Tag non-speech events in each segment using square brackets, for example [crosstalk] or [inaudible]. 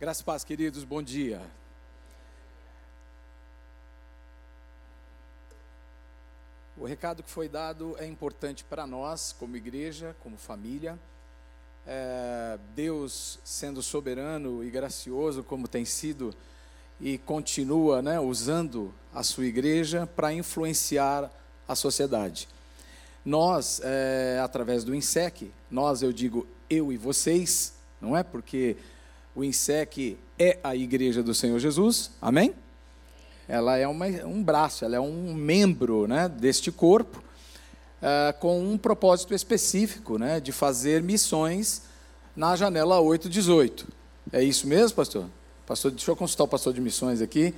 Graças e paz, queridos, bom dia. O recado que foi dado é importante para nós, como igreja, como família. É, Deus sendo soberano e gracioso, como tem sido e continua né, usando a sua igreja para influenciar a sociedade. Nós, é, através do INSEC, nós, eu digo eu e vocês, não é? Porque o INSEC é a igreja do Senhor Jesus, amém? ela é uma, um braço, ela é um membro né, deste corpo, uh, com um propósito específico, né, de fazer missões na janela 818. É isso mesmo, pastor? pastor? Deixa eu consultar o pastor de missões aqui.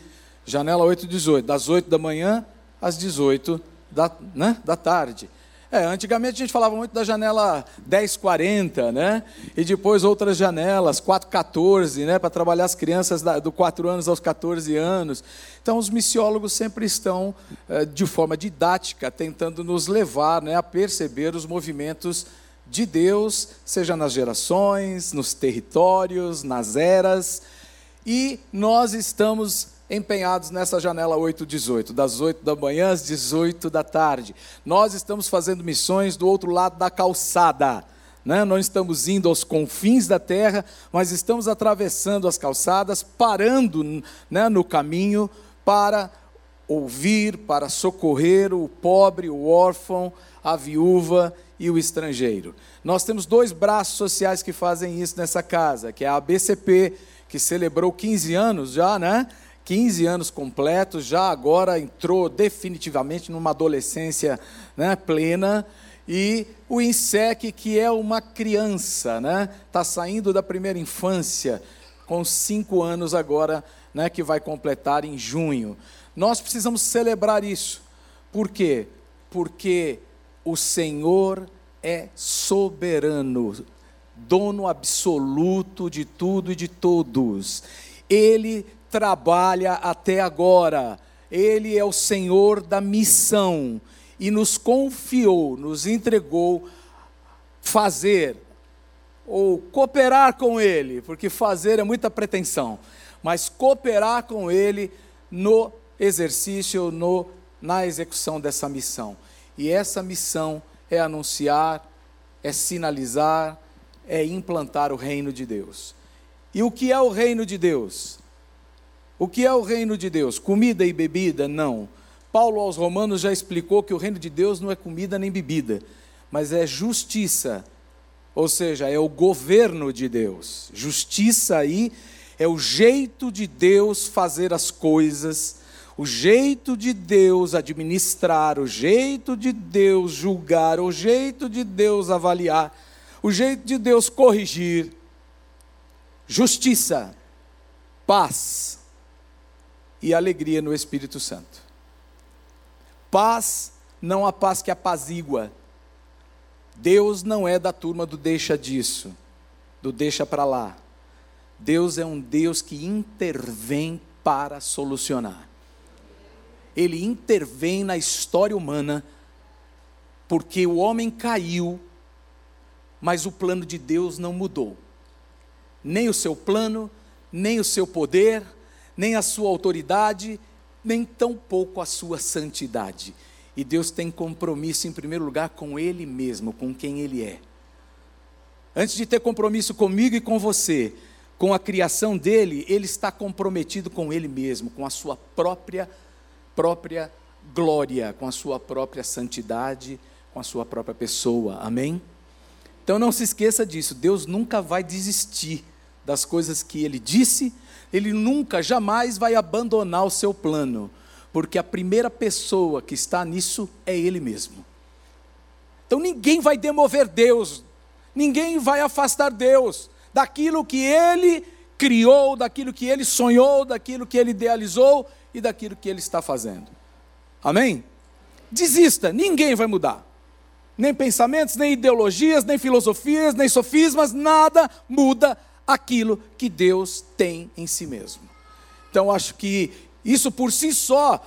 Janela 818, das 8 da manhã às 18 da, né, da tarde. É, antigamente a gente falava muito da janela 1040, né? E depois outras janelas, 414, né? Para trabalhar as crianças da, do 4 anos aos 14 anos. Então os missiólogos sempre estão, é, de forma didática, tentando nos levar né, a perceber os movimentos de Deus, seja nas gerações, nos territórios, nas eras. E nós estamos empenhados nessa janela 818, das 8 da manhã às 18 da tarde. Nós estamos fazendo missões do outro lado da calçada. Né? Não estamos indo aos confins da terra, mas estamos atravessando as calçadas, parando né, no caminho para ouvir, para socorrer o pobre, o órfão, a viúva e o estrangeiro. Nós temos dois braços sociais que fazem isso nessa casa, que é a ABCP, que celebrou 15 anos já, né? 15 anos completos, já agora entrou definitivamente numa adolescência né, plena. E o INSEC, que é uma criança, né, está saindo da primeira infância, com cinco anos agora, né, que vai completar em junho. Nós precisamos celebrar isso. Por quê? Porque o Senhor é soberano, dono absoluto de tudo e de todos. Ele trabalha até agora. Ele é o Senhor da missão e nos confiou, nos entregou fazer ou cooperar com Ele, porque fazer é muita pretensão, mas cooperar com Ele no exercício, no, na execução dessa missão. E essa missão é anunciar, é sinalizar, é implantar o reino de Deus. E o que é o reino de Deus? O que é o reino de Deus? Comida e bebida? Não. Paulo aos Romanos já explicou que o reino de Deus não é comida nem bebida, mas é justiça, ou seja, é o governo de Deus. Justiça aí é o jeito de Deus fazer as coisas, o jeito de Deus administrar, o jeito de Deus julgar, o jeito de Deus avaliar, o jeito de Deus corrigir. Justiça, paz, e alegria no Espírito Santo. Paz, não a paz que apazigua. Deus não é da turma do deixa disso, do deixa para lá. Deus é um Deus que intervém para solucionar. Ele intervém na história humana, porque o homem caiu, mas o plano de Deus não mudou. Nem o seu plano, nem o seu poder, nem a sua autoridade, nem tampouco a sua santidade. E Deus tem compromisso, em primeiro lugar, com Ele mesmo, com quem Ele é. Antes de ter compromisso comigo e com você, com a criação dele, ele está comprometido com ele mesmo, com a sua própria própria glória, com a sua própria santidade, com a sua própria pessoa. Amém? Então não se esqueça disso. Deus nunca vai desistir das coisas que ele disse ele nunca, jamais vai abandonar o seu plano, porque a primeira pessoa que está nisso é Ele mesmo. Então ninguém vai demover Deus, ninguém vai afastar Deus daquilo que Ele criou, daquilo que Ele sonhou, daquilo que Ele idealizou e daquilo que Ele está fazendo. Amém? Desista, ninguém vai mudar. Nem pensamentos, nem ideologias, nem filosofias, nem sofismas, nada muda aquilo que Deus tem em si mesmo. Então, acho que isso por si só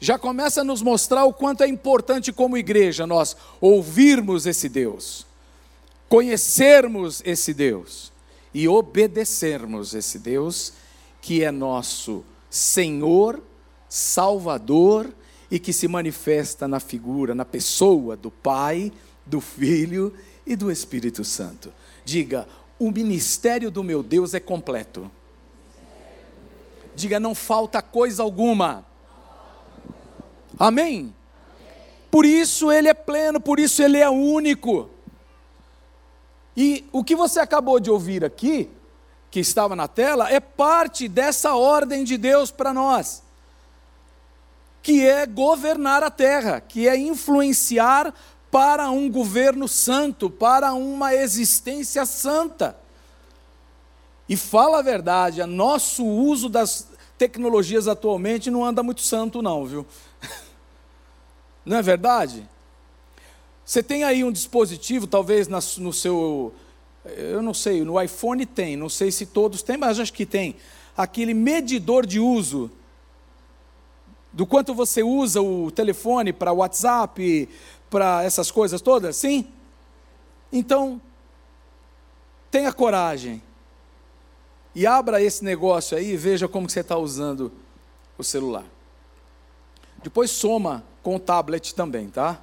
já começa a nos mostrar o quanto é importante, como igreja, nós ouvirmos esse Deus, conhecermos esse Deus e obedecermos esse Deus que é nosso Senhor, Salvador e que se manifesta na figura, na pessoa do Pai, do Filho e do Espírito Santo. Diga: o ministério do meu Deus é completo. Diga: não falta coisa alguma. Amém? Por isso ele é pleno, por isso ele é único. E o que você acabou de ouvir aqui, que estava na tela, é parte dessa ordem de Deus para nós, que é governar a terra, que é influenciar para um governo santo, para uma existência santa. E fala a verdade, nosso uso das tecnologias atualmente não anda muito santo, não, viu? [laughs] Não é verdade? Você tem aí um dispositivo, talvez no seu. Eu não sei, no iPhone tem, não sei se todos têm, mas acho que tem. Aquele medidor de uso. Do quanto você usa o telefone para WhatsApp, para essas coisas todas, sim? Então, tenha coragem. E abra esse negócio aí e veja como que você está usando o celular. Depois soma com o tablet também, tá?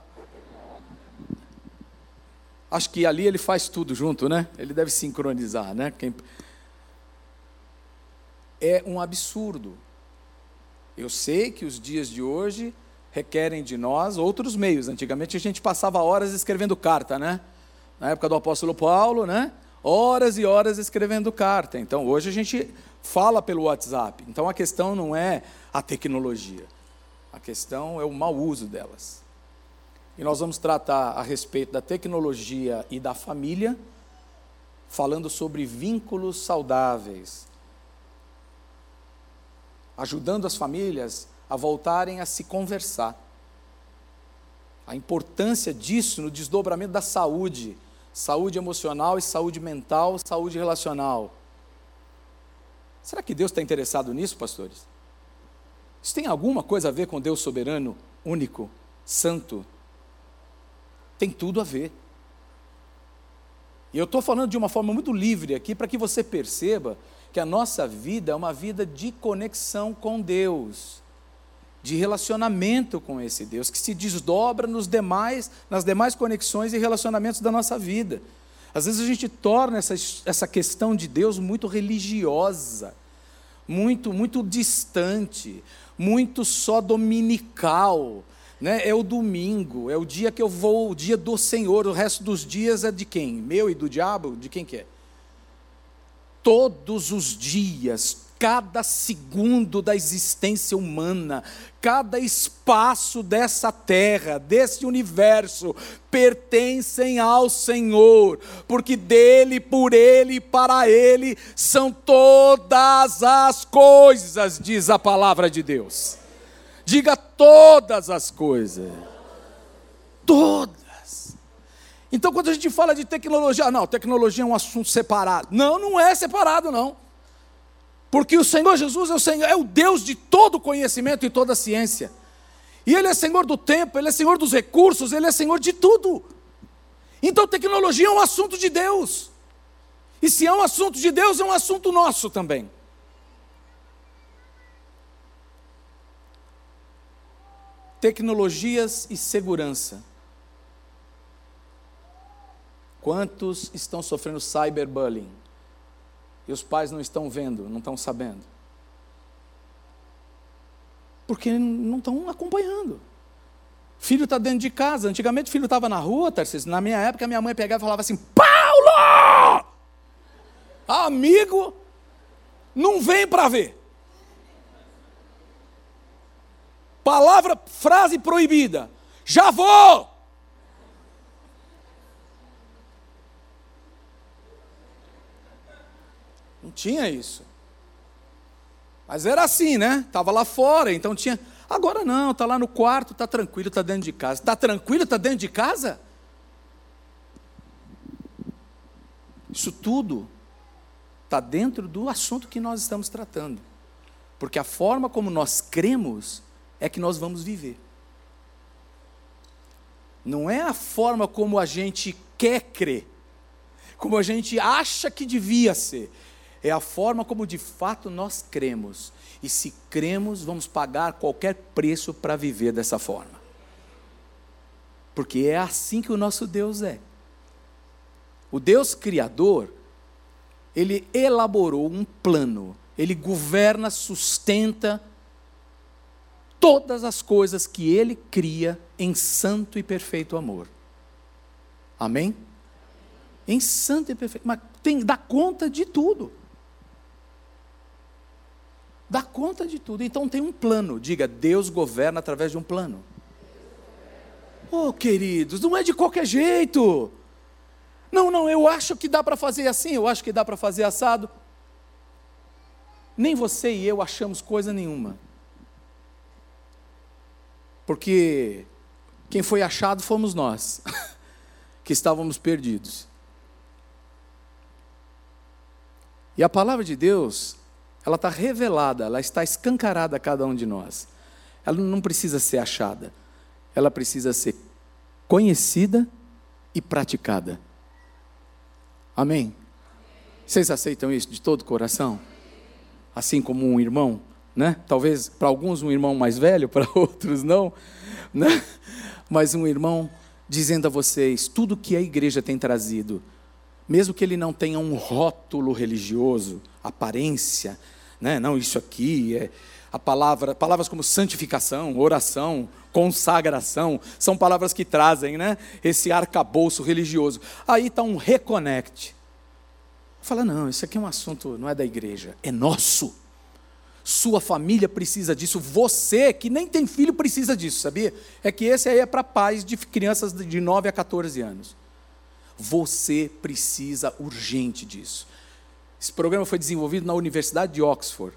Acho que ali ele faz tudo junto, né? Ele deve sincronizar, né? Quem... É um absurdo. Eu sei que os dias de hoje requerem de nós outros meios. Antigamente a gente passava horas escrevendo carta, né? Na época do apóstolo Paulo, né? Horas e horas escrevendo carta. Então hoje a gente fala pelo WhatsApp. Então a questão não é a tecnologia. A questão é o mau uso delas. E nós vamos tratar a respeito da tecnologia e da família, falando sobre vínculos saudáveis, ajudando as famílias a voltarem a se conversar. A importância disso no desdobramento da saúde, saúde emocional e saúde mental, saúde relacional. Será que Deus está interessado nisso, pastores? Isso tem alguma coisa a ver com Deus soberano, único, santo? Tem tudo a ver. E eu estou falando de uma forma muito livre aqui para que você perceba que a nossa vida é uma vida de conexão com Deus, de relacionamento com esse Deus, que se desdobra nos demais, nas demais conexões e relacionamentos da nossa vida. Às vezes a gente torna essa, essa questão de Deus muito religiosa, muito, muito distante, muito só dominical. Né? É o domingo, é o dia que eu vou, o dia do Senhor, o resto dos dias é de quem? Meu e do diabo? De quem que é? Todos os dias, cada segundo da existência humana, cada espaço dessa terra, desse universo, pertencem ao Senhor, porque dele, por ele e para ele são todas as coisas, diz a palavra de Deus. Diga todas as coisas. Todas. Então, quando a gente fala de tecnologia, não, tecnologia é um assunto separado. Não, não é separado, não. Porque o Senhor Jesus é o Senhor, é o Deus de todo conhecimento e toda ciência. E Ele é Senhor do tempo, Ele é Senhor dos recursos, Ele é Senhor de tudo. Então tecnologia é um assunto de Deus. E se é um assunto de Deus, é um assunto nosso também. Tecnologias e segurança. Quantos estão sofrendo cyberbullying? E os pais não estão vendo, não estão sabendo? Porque não estão acompanhando. Filho está dentro de casa. Antigamente filho estava na rua, Tarcísio. Na minha época, minha mãe pegava e falava assim: Paulo! Amigo, não vem para ver. Palavra, frase proibida. Já vou! Não tinha isso. Mas era assim, né? Estava lá fora, então tinha. Agora não, está lá no quarto, está tranquilo, está dentro de casa. Está tranquilo, está dentro de casa? Isso tudo está dentro do assunto que nós estamos tratando. Porque a forma como nós cremos é que nós vamos viver. Não é a forma como a gente quer crer. como a gente acha que devia ser. É a forma como de fato nós cremos. E se cremos, vamos pagar qualquer preço para viver dessa forma. Porque é assim que o nosso Deus é. O Deus Criador, ele elaborou um plano, ele governa, sustenta todas as coisas que ele cria em santo e perfeito amor. Amém? Em santo e perfeito, mas tem dá conta de tudo. Dá conta de tudo. Então tem um plano. Diga, Deus governa através de um plano. Oh, queridos, não é de qualquer jeito. Não, não, eu acho que dá para fazer assim, eu acho que dá para fazer assado. Nem você e eu achamos coisa nenhuma. Porque quem foi achado fomos nós, [laughs] que estávamos perdidos. E a palavra de Deus, ela está revelada, ela está escancarada a cada um de nós. Ela não precisa ser achada, ela precisa ser conhecida e praticada. Amém? Vocês aceitam isso de todo o coração? Assim como um irmão, né? Talvez para alguns um irmão mais velho, [laughs] para outros não, né? Mas um irmão dizendo a vocês tudo que a igreja tem trazido, mesmo que ele não tenha um rótulo religioso, aparência, né? Não, isso aqui é a palavra, palavras como santificação, oração, consagração, são palavras que trazem, né? Esse arcabouço religioso. Aí está um reconnect. Fala, não, isso aqui é um assunto, não é da igreja, é nosso. Sua família precisa disso, você que nem tem filho precisa disso, sabia? É que esse aí é para pais de crianças de 9 a 14 anos. Você precisa urgente disso. Esse programa foi desenvolvido na Universidade de Oxford.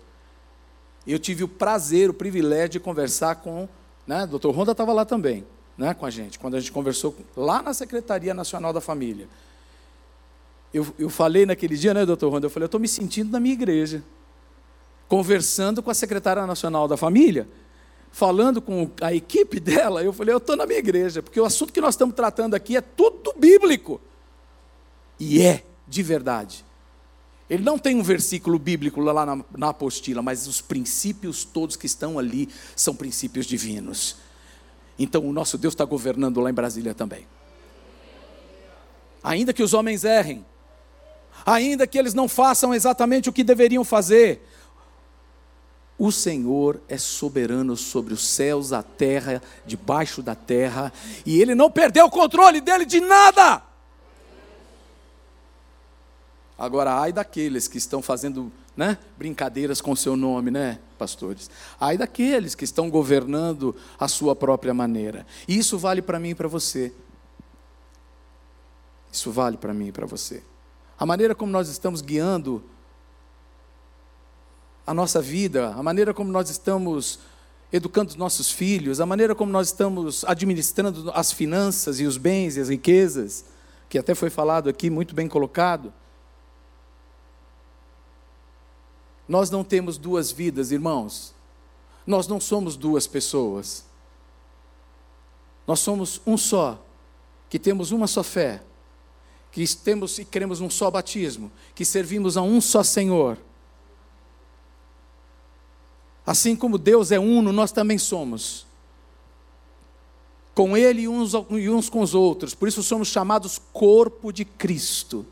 Eu tive o prazer, o privilégio de conversar com, né, o Dr. Ronda estava lá também, né, com a gente, quando a gente conversou lá na Secretaria Nacional da Família. Eu, eu falei naquele dia, né, doutor Ronda, eu falei, eu estou me sentindo na minha igreja, conversando com a secretária nacional da família, falando com a equipe dela, eu falei, eu estou na minha igreja, porque o assunto que nós estamos tratando aqui é tudo bíblico. E é, de verdade. Ele não tem um versículo bíblico lá na, na apostila, mas os princípios todos que estão ali são princípios divinos. Então o nosso Deus está governando lá em Brasília também. Ainda que os homens errem, ainda que eles não façam exatamente o que deveriam fazer, o Senhor é soberano sobre os céus, a terra, debaixo da terra, e Ele não perdeu o controle dele de nada. Agora, ai daqueles que estão fazendo né, brincadeiras com o seu nome, né, pastores? Ai daqueles que estão governando a sua própria maneira. E isso vale para mim e para você. Isso vale para mim e para você. A maneira como nós estamos guiando a nossa vida, a maneira como nós estamos educando os nossos filhos, a maneira como nós estamos administrando as finanças e os bens e as riquezas, que até foi falado aqui, muito bem colocado. Nós não temos duas vidas, irmãos. Nós não somos duas pessoas. Nós somos um só, que temos uma só fé, que temos e queremos um só batismo, que servimos a um só Senhor. Assim como Deus é uno, nós também somos. Com Ele e uns, e uns com os outros. Por isso somos chamados corpo de Cristo,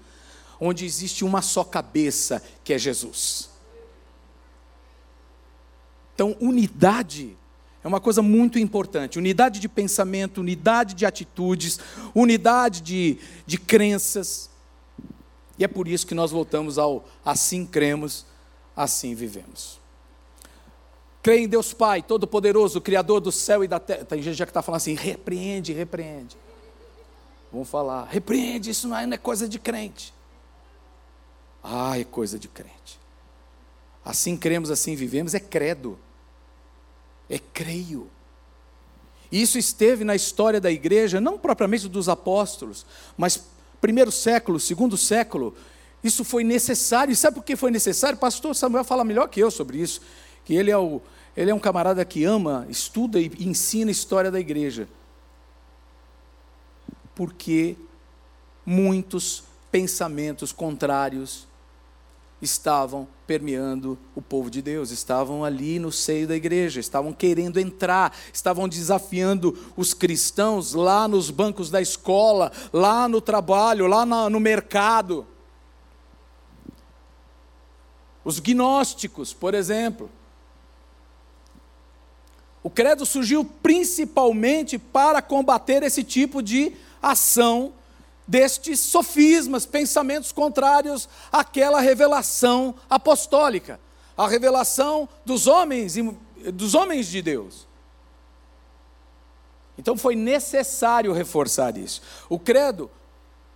onde existe uma só cabeça, que é Jesus. Então, unidade é uma coisa muito importante. Unidade de pensamento, unidade de atitudes, unidade de, de crenças. E é por isso que nós voltamos ao assim cremos, assim vivemos. Crê em Deus Pai, Todo-Poderoso, Criador do céu e da terra. Tem gente já que está falando assim: repreende, repreende. Vamos falar, repreende, isso não é, não é coisa de crente. Ah, é coisa de crente. Assim cremos, assim vivemos, é credo é creio. Isso esteve na história da igreja, não propriamente dos apóstolos, mas primeiro século, segundo século, isso foi necessário. E sabe por que foi necessário? pastor Samuel fala melhor que eu sobre isso, que ele é, o, ele é um camarada que ama, estuda e ensina a história da igreja. Porque muitos pensamentos contrários estavam permeando o povo de Deus, estavam ali no seio da igreja, estavam querendo entrar, estavam desafiando os cristãos lá nos bancos da escola, lá no trabalho, lá no mercado. Os gnósticos, por exemplo. O credo surgiu principalmente para combater esse tipo de ação destes sofismas, pensamentos contrários àquela revelação apostólica, a revelação dos homens dos homens de Deus. Então foi necessário reforçar isso. O credo,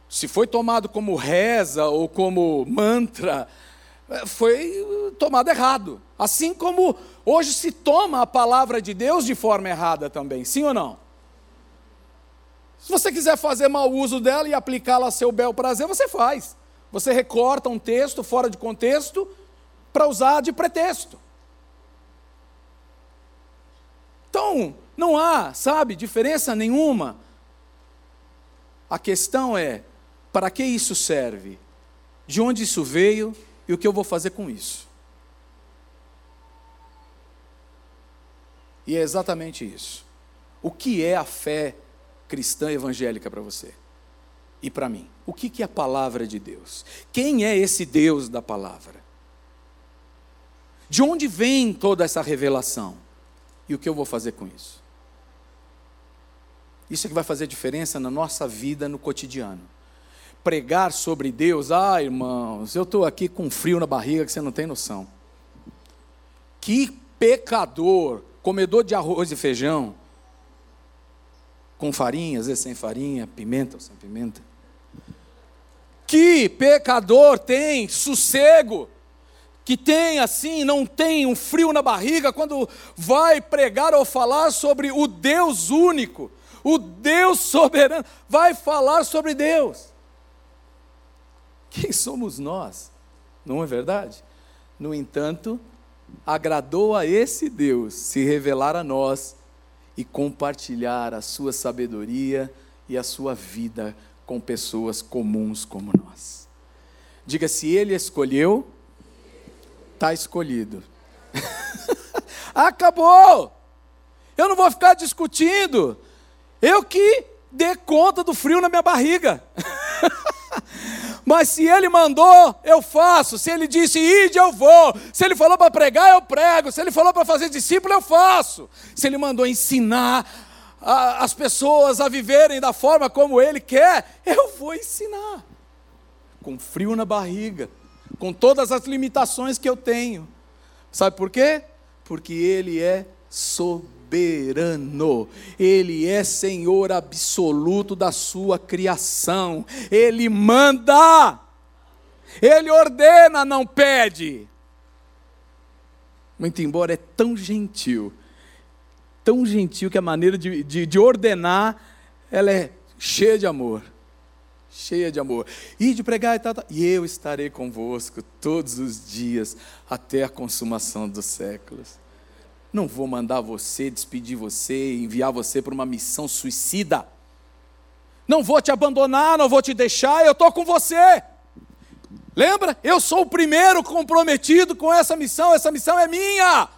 se foi tomado como reza ou como mantra, foi tomado errado. Assim como hoje se toma a palavra de Deus de forma errada também, sim ou não? Se você quiser fazer mau uso dela e aplicá-la a seu bel prazer, você faz. Você recorta um texto fora de contexto para usar de pretexto. Então, não há, sabe, diferença nenhuma. A questão é: para que isso serve? De onde isso veio e o que eu vou fazer com isso? E é exatamente isso. O que é a fé cristã evangélica para você e para mim. O que, é a palavra de Deus? Quem é esse Deus da palavra? De onde vem toda essa revelação? E o que eu vou fazer com isso? Isso é que vai fazer diferença na nossa vida no cotidiano. Pregar sobre Deus, ah, irmãos, eu estou aqui com frio na barriga que você não tem noção. Que pecador, comedor de arroz e feijão, com farinha, às vezes sem farinha, pimenta ou sem pimenta. Que pecador tem sossego, que tem assim, não tem um frio na barriga quando vai pregar ou falar sobre o Deus único, o Deus soberano, vai falar sobre Deus. Quem somos nós? Não é verdade? No entanto, agradou a esse Deus se revelar a nós e compartilhar a sua sabedoria e a sua vida com pessoas comuns como nós. Diga se ele escolheu, está escolhido. [laughs] Acabou! Eu não vou ficar discutindo. Eu que dê conta do frio na minha barriga. [laughs] Mas se ele mandou, eu faço. Se ele disse ide, eu vou. Se ele falou para pregar, eu prego. Se ele falou para fazer discípulo, eu faço. Se ele mandou ensinar a, as pessoas a viverem da forma como ele quer, eu vou ensinar. Com frio na barriga, com todas as limitações que eu tenho. Sabe por quê? Porque ele é soberano soberano, Ele é Senhor absoluto da sua criação, Ele manda, Ele ordena, não pede. Muito embora é tão gentil, tão gentil que a maneira de, de, de ordenar, ela é cheia de amor cheia de amor. E de pregar e tal, tal, e eu estarei convosco todos os dias até a consumação dos séculos. Não vou mandar você, despedir você, enviar você para uma missão suicida. Não vou te abandonar, não vou te deixar, eu estou com você. Lembra? Eu sou o primeiro comprometido com essa missão, essa missão é minha.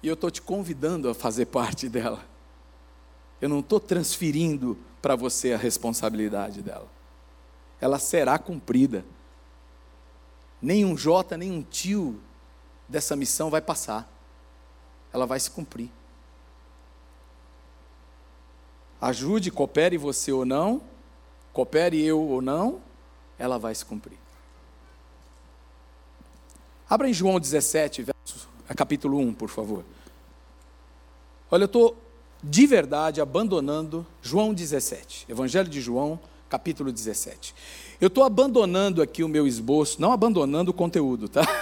E eu estou te convidando a fazer parte dela. Eu não estou transferindo para você a responsabilidade dela. Ela será cumprida. Nem um J, nem um tio dessa missão vai passar ela vai se cumprir. Ajude, coopere você ou não, coopere eu ou não, ela vai se cumprir. Abra em João 17, verso, capítulo 1, por favor. Olha, eu estou de verdade abandonando João 17, Evangelho de João, capítulo 17. Eu estou abandonando aqui o meu esboço, não abandonando o conteúdo, tá? [laughs]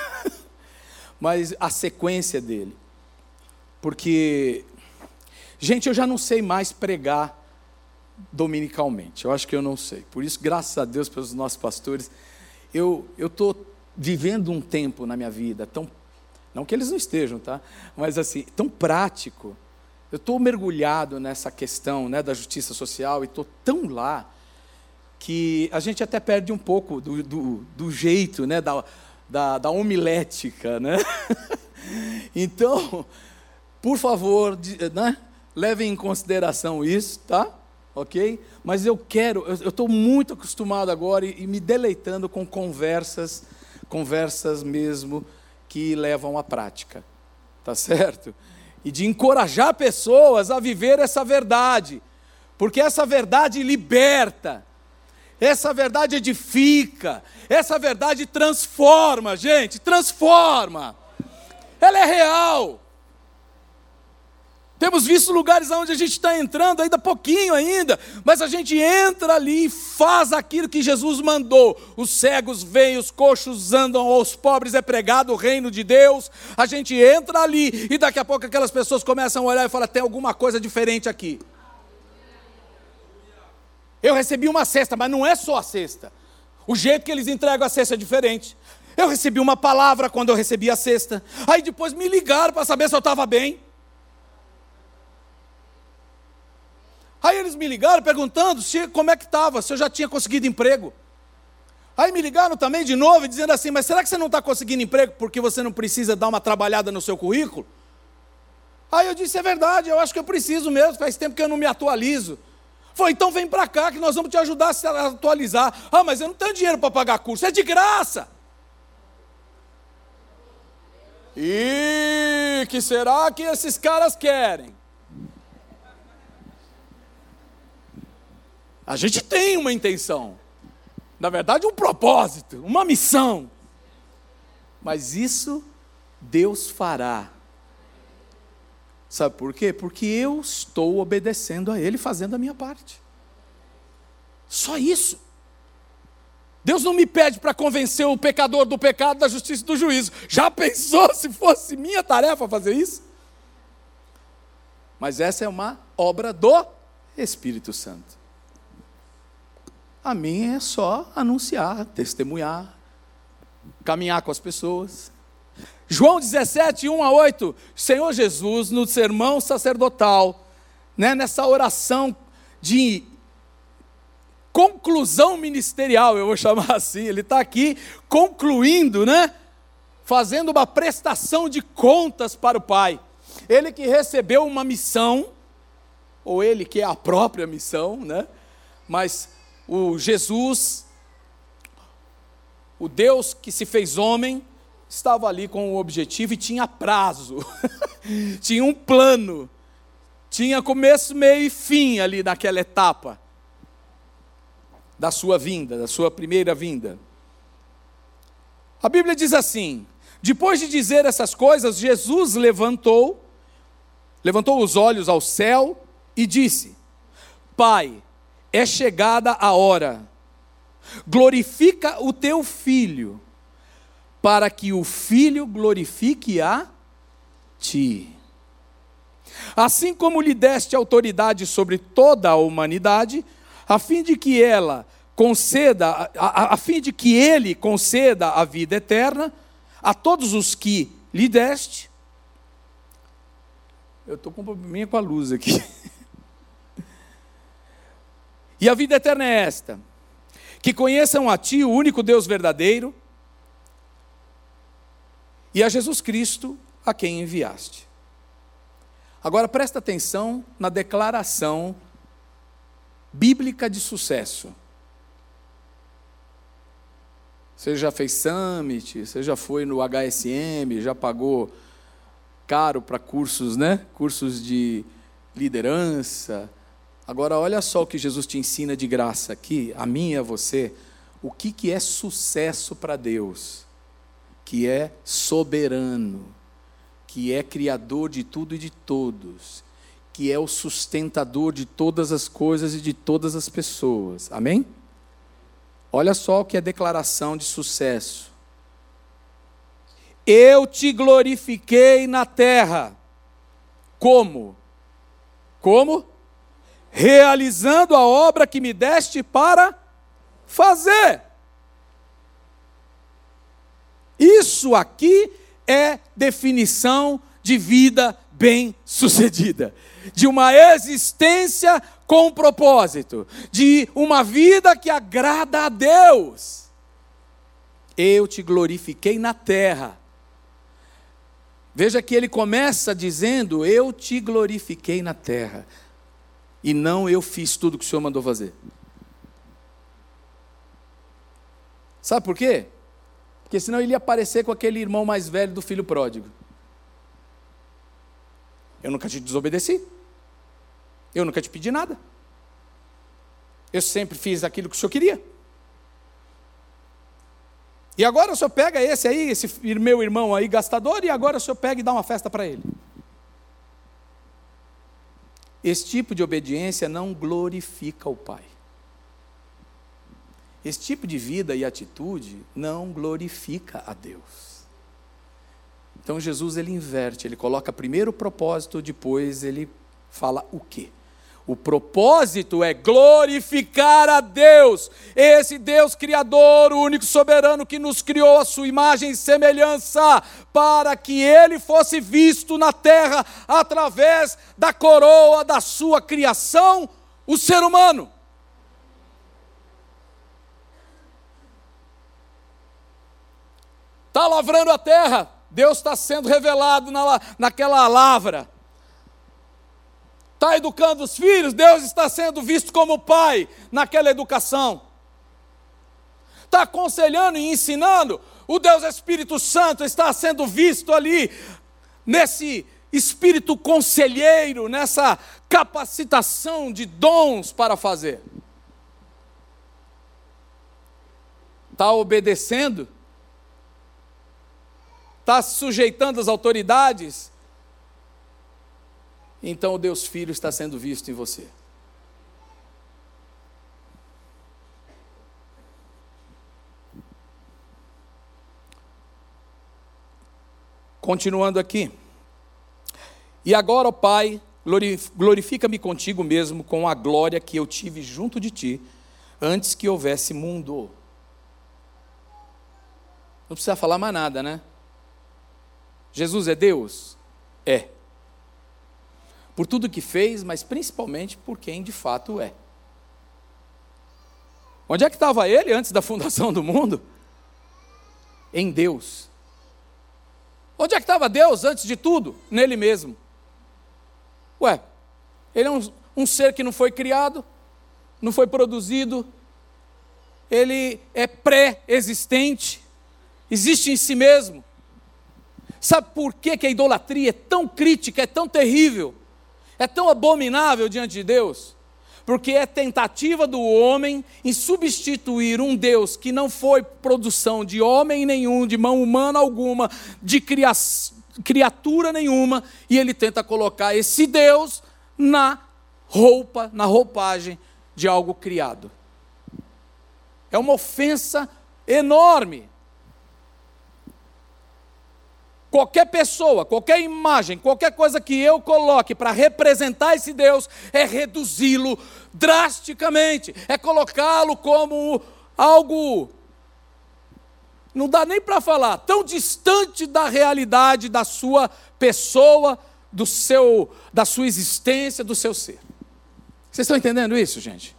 Mas a sequência dele porque, gente, eu já não sei mais pregar dominicalmente, eu acho que eu não sei. Por isso, graças a Deus pelos nossos pastores, eu estou vivendo um tempo na minha vida tão, não que eles não estejam, tá? Mas assim, tão prático. Eu estou mergulhado nessa questão né, da justiça social e estou tão lá que a gente até perde um pouco do, do, do jeito, né, da, da, da homilética, né? [laughs] então, por favor, né, levem em consideração isso, tá? Ok? Mas eu quero, eu estou muito acostumado agora e, e me deleitando com conversas, conversas mesmo que levam à prática, tá certo? E de encorajar pessoas a viver essa verdade, porque essa verdade liberta, essa verdade edifica, essa verdade transforma, gente, transforma. Ela é real. Temos visto lugares onde a gente está entrando ainda pouquinho ainda, mas a gente entra ali e faz aquilo que Jesus mandou. Os cegos vêm, os coxos andam, aos pobres é pregado o reino de Deus. A gente entra ali e daqui a pouco aquelas pessoas começam a olhar e falar: tem alguma coisa diferente aqui. Eu recebi uma cesta, mas não é só a cesta. O jeito que eles entregam a cesta é diferente. Eu recebi uma palavra quando eu recebi a cesta. Aí depois me ligaram para saber se eu estava bem. Aí eles me ligaram perguntando se, como é que estava, se eu já tinha conseguido emprego. Aí me ligaram também de novo, dizendo assim: Mas será que você não está conseguindo emprego porque você não precisa dar uma trabalhada no seu currículo? Aí eu disse: É verdade, eu acho que eu preciso mesmo, faz tempo que eu não me atualizo. Foi, então vem para cá que nós vamos te ajudar a se atualizar. Ah, mas eu não tenho dinheiro para pagar curso, é de graça. E que será que esses caras querem? A gente tem uma intenção, na verdade, um propósito, uma missão. Mas isso Deus fará Sabe por quê? Porque eu estou obedecendo a Ele, fazendo a minha parte. Só isso. Deus não me pede para convencer o pecador do pecado, da justiça e do juízo. Já pensou se fosse minha tarefa fazer isso? Mas essa é uma obra do Espírito Santo. A minha é só anunciar, testemunhar, caminhar com as pessoas. João 17, 1 a 8, Senhor Jesus, no sermão sacerdotal, né, nessa oração de conclusão ministerial, eu vou chamar [laughs] assim, ele está aqui concluindo, né? Fazendo uma prestação de contas para o Pai. Ele que recebeu uma missão, ou ele que é a própria missão, né? Mas o Jesus, o Deus que se fez homem, estava ali com o objetivo e tinha prazo, [laughs] tinha um plano, tinha começo, meio e fim ali naquela etapa da sua vinda, da sua primeira vinda. A Bíblia diz assim: depois de dizer essas coisas, Jesus levantou, levantou os olhos ao céu e disse: Pai, é chegada a hora, glorifica o teu filho para que o Filho glorifique a ti. Assim como lhe deste autoridade sobre toda a humanidade, a fim de que ela conceda, a, a, a fim de que ele conceda a vida eterna a todos os que lhe deste. Eu estou com um probleminha com a luz aqui. [laughs] e a vida eterna é esta: que conheçam a Ti, o único Deus verdadeiro, e a Jesus Cristo a quem enviaste. Agora presta atenção na declaração bíblica de sucesso. Você já fez summit, você já foi no HSM, já pagou caro para cursos, né? Cursos de liderança. Agora olha só o que Jesus te ensina de graça aqui, a mim e a você. O que, que é sucesso para Deus? Que é soberano, que é criador de tudo e de todos, que é o sustentador de todas as coisas e de todas as pessoas. Amém? Olha só o que é declaração de sucesso. Eu te glorifiquei na terra. Como? Como? Realizando a obra que me deste para fazer. Isso aqui é definição de vida bem-sucedida, de uma existência com propósito, de uma vida que agrada a Deus. Eu te glorifiquei na terra. Veja que ele começa dizendo: Eu te glorifiquei na terra, e não eu fiz tudo que o Senhor mandou fazer. Sabe por quê? Porque senão ele ia aparecer com aquele irmão mais velho do filho pródigo. Eu nunca te desobedeci. Eu nunca te pedi nada. Eu sempre fiz aquilo que o senhor queria. E agora o senhor pega esse aí, esse meu irmão aí gastador, e agora o senhor pega e dá uma festa para ele. Esse tipo de obediência não glorifica o Pai. Esse tipo de vida e atitude não glorifica a Deus. Então Jesus ele inverte, ele coloca primeiro o propósito, depois ele fala o quê? O propósito é glorificar a Deus, esse Deus Criador, o único soberano que nos criou a sua imagem e semelhança, para que ele fosse visto na terra através da coroa da sua criação, o ser humano. Está lavrando a terra, Deus está sendo revelado na, naquela lavra. Está educando os filhos, Deus está sendo visto como pai naquela educação. Está aconselhando e ensinando, o Deus Espírito Santo está sendo visto ali, nesse espírito conselheiro, nessa capacitação de dons para fazer. Está obedecendo está se sujeitando às autoridades, então o Deus Filho está sendo visto em você. Continuando aqui. E agora, ó Pai, glorifica-me contigo mesmo com a glória que eu tive junto de ti, antes que houvesse mundo. Não precisa falar mais nada, né? Jesus é Deus? É. Por tudo que fez, mas principalmente por quem de fato é. Onde é que estava ele antes da fundação do mundo? Em Deus. Onde é que estava Deus antes de tudo? Nele mesmo. Ué, ele é um, um ser que não foi criado, não foi produzido, ele é pré-existente, existe em si mesmo. Sabe por que, que a idolatria é tão crítica, é tão terrível, é tão abominável diante de Deus? Porque é tentativa do homem em substituir um Deus que não foi produção de homem nenhum, de mão humana alguma, de cria criatura nenhuma, e ele tenta colocar esse Deus na roupa, na roupagem de algo criado. É uma ofensa enorme Qualquer pessoa, qualquer imagem, qualquer coisa que eu coloque para representar esse Deus é reduzi-lo drasticamente, é colocá-lo como algo não dá nem para falar, tão distante da realidade da sua pessoa, do seu da sua existência, do seu ser. Vocês estão entendendo isso, gente?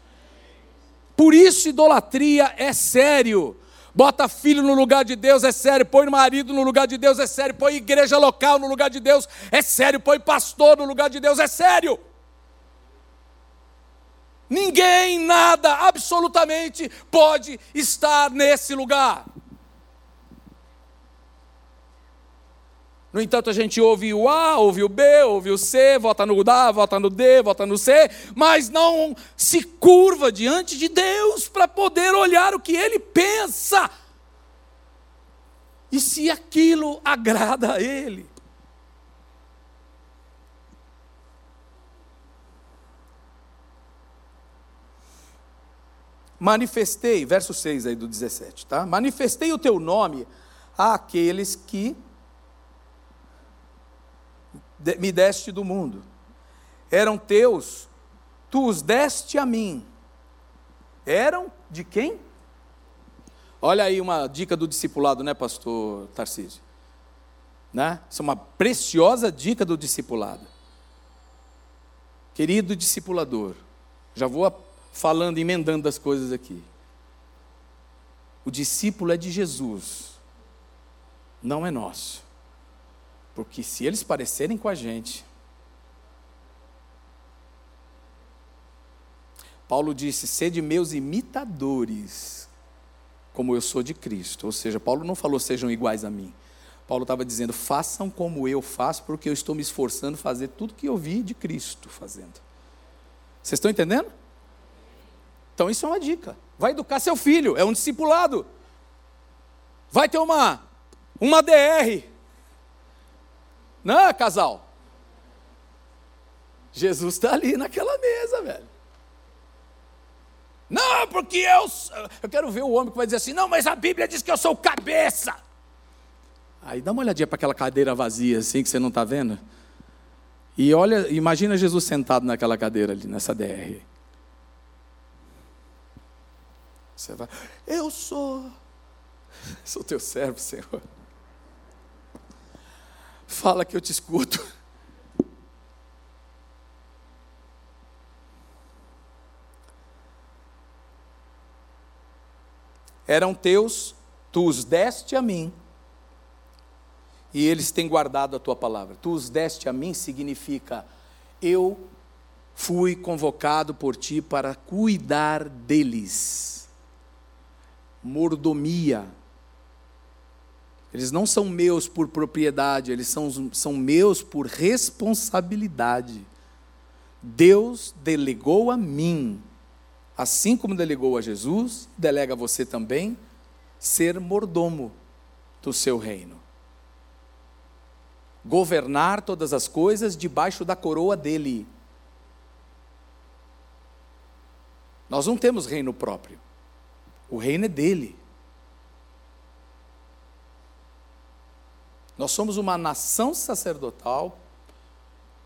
Por isso idolatria é sério. Bota filho no lugar de Deus, é sério. Põe marido no lugar de Deus, é sério. Põe igreja local no lugar de Deus, é sério. Põe pastor no lugar de Deus, é sério. Ninguém, nada, absolutamente pode estar nesse lugar. No entanto, a gente ouve o A, ouve o B, ouve o C, vota no A, vota no D, vota no C, mas não se curva diante de Deus para poder olhar o que Ele pensa. E se aquilo agrada a Ele. Manifestei, verso 6 aí do 17, tá? Manifestei o teu nome àqueles que me deste do mundo. Eram teus, tu os deste a mim. Eram de quem? Olha aí uma dica do discipulado, né, pastor Tarcísio? Né? Isso é uma preciosa dica do discipulado. Querido discipulador, já vou falando, emendando as coisas aqui. O discípulo é de Jesus, não é nosso. Porque se eles parecerem com a gente, Paulo disse: sede meus imitadores, como eu sou de Cristo. Ou seja, Paulo não falou sejam iguais a mim. Paulo estava dizendo: façam como eu faço, porque eu estou me esforçando a fazer tudo que eu vi de Cristo fazendo. Vocês estão entendendo? Então isso é uma dica. Vai educar seu filho, é um discipulado. Vai ter uma uma DR. Não, casal. Jesus está ali naquela mesa, velho. Não, porque eu. Eu quero ver o homem que vai dizer assim: não, mas a Bíblia diz que eu sou cabeça. Aí dá uma olhadinha para aquela cadeira vazia assim que você não está vendo. E olha, imagina Jesus sentado naquela cadeira ali, nessa DR. Você vai, eu sou, [laughs] sou teu servo, Senhor. Fala que eu te escuto. eram teus, tu os deste a mim, e eles têm guardado a tua palavra. Tu os deste a mim significa eu fui convocado por ti para cuidar deles. Mordomia. Eles não são meus por propriedade, eles são, são meus por responsabilidade. Deus delegou a mim assim como delegou a Jesus, delega a você também ser mordomo do seu reino. Governar todas as coisas debaixo da coroa dele. Nós não temos reino próprio. O reino é dele. Nós somos uma nação sacerdotal,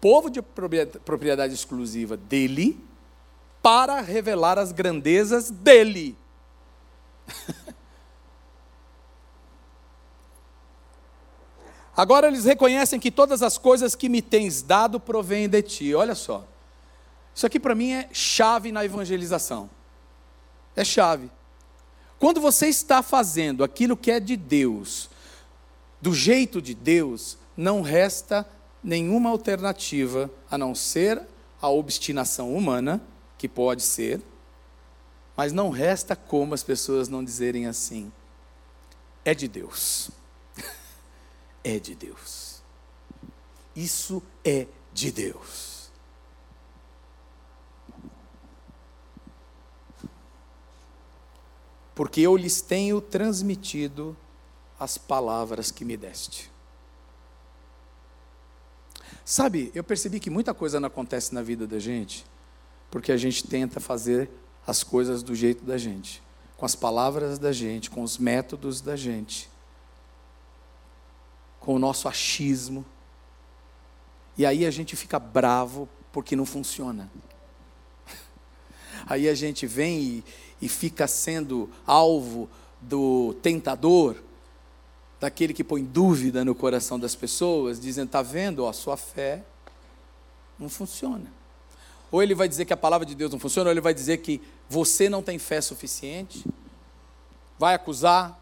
povo de propriedade exclusiva dele para revelar as grandezas dele. [laughs] Agora eles reconhecem que todas as coisas que me tens dado provêm de ti. Olha só. Isso aqui para mim é chave na evangelização. É chave. Quando você está fazendo aquilo que é de Deus, do jeito de Deus, não resta nenhuma alternativa a não ser a obstinação humana que pode ser, mas não resta como as pessoas não dizerem assim: é de Deus. [laughs] é de Deus. Isso é de Deus. Porque eu lhes tenho transmitido as palavras que me deste. Sabe, eu percebi que muita coisa não acontece na vida da gente porque a gente tenta fazer as coisas do jeito da gente, com as palavras da gente, com os métodos da gente, com o nosso achismo. E aí a gente fica bravo porque não funciona. [laughs] Aí a gente vem e, e fica sendo alvo do tentador, daquele que põe dúvida no coração das pessoas, dizendo: está vendo, a sua fé não funciona. Ou ele vai dizer que a palavra de Deus não funciona, ou ele vai dizer que você não tem fé suficiente, vai acusar.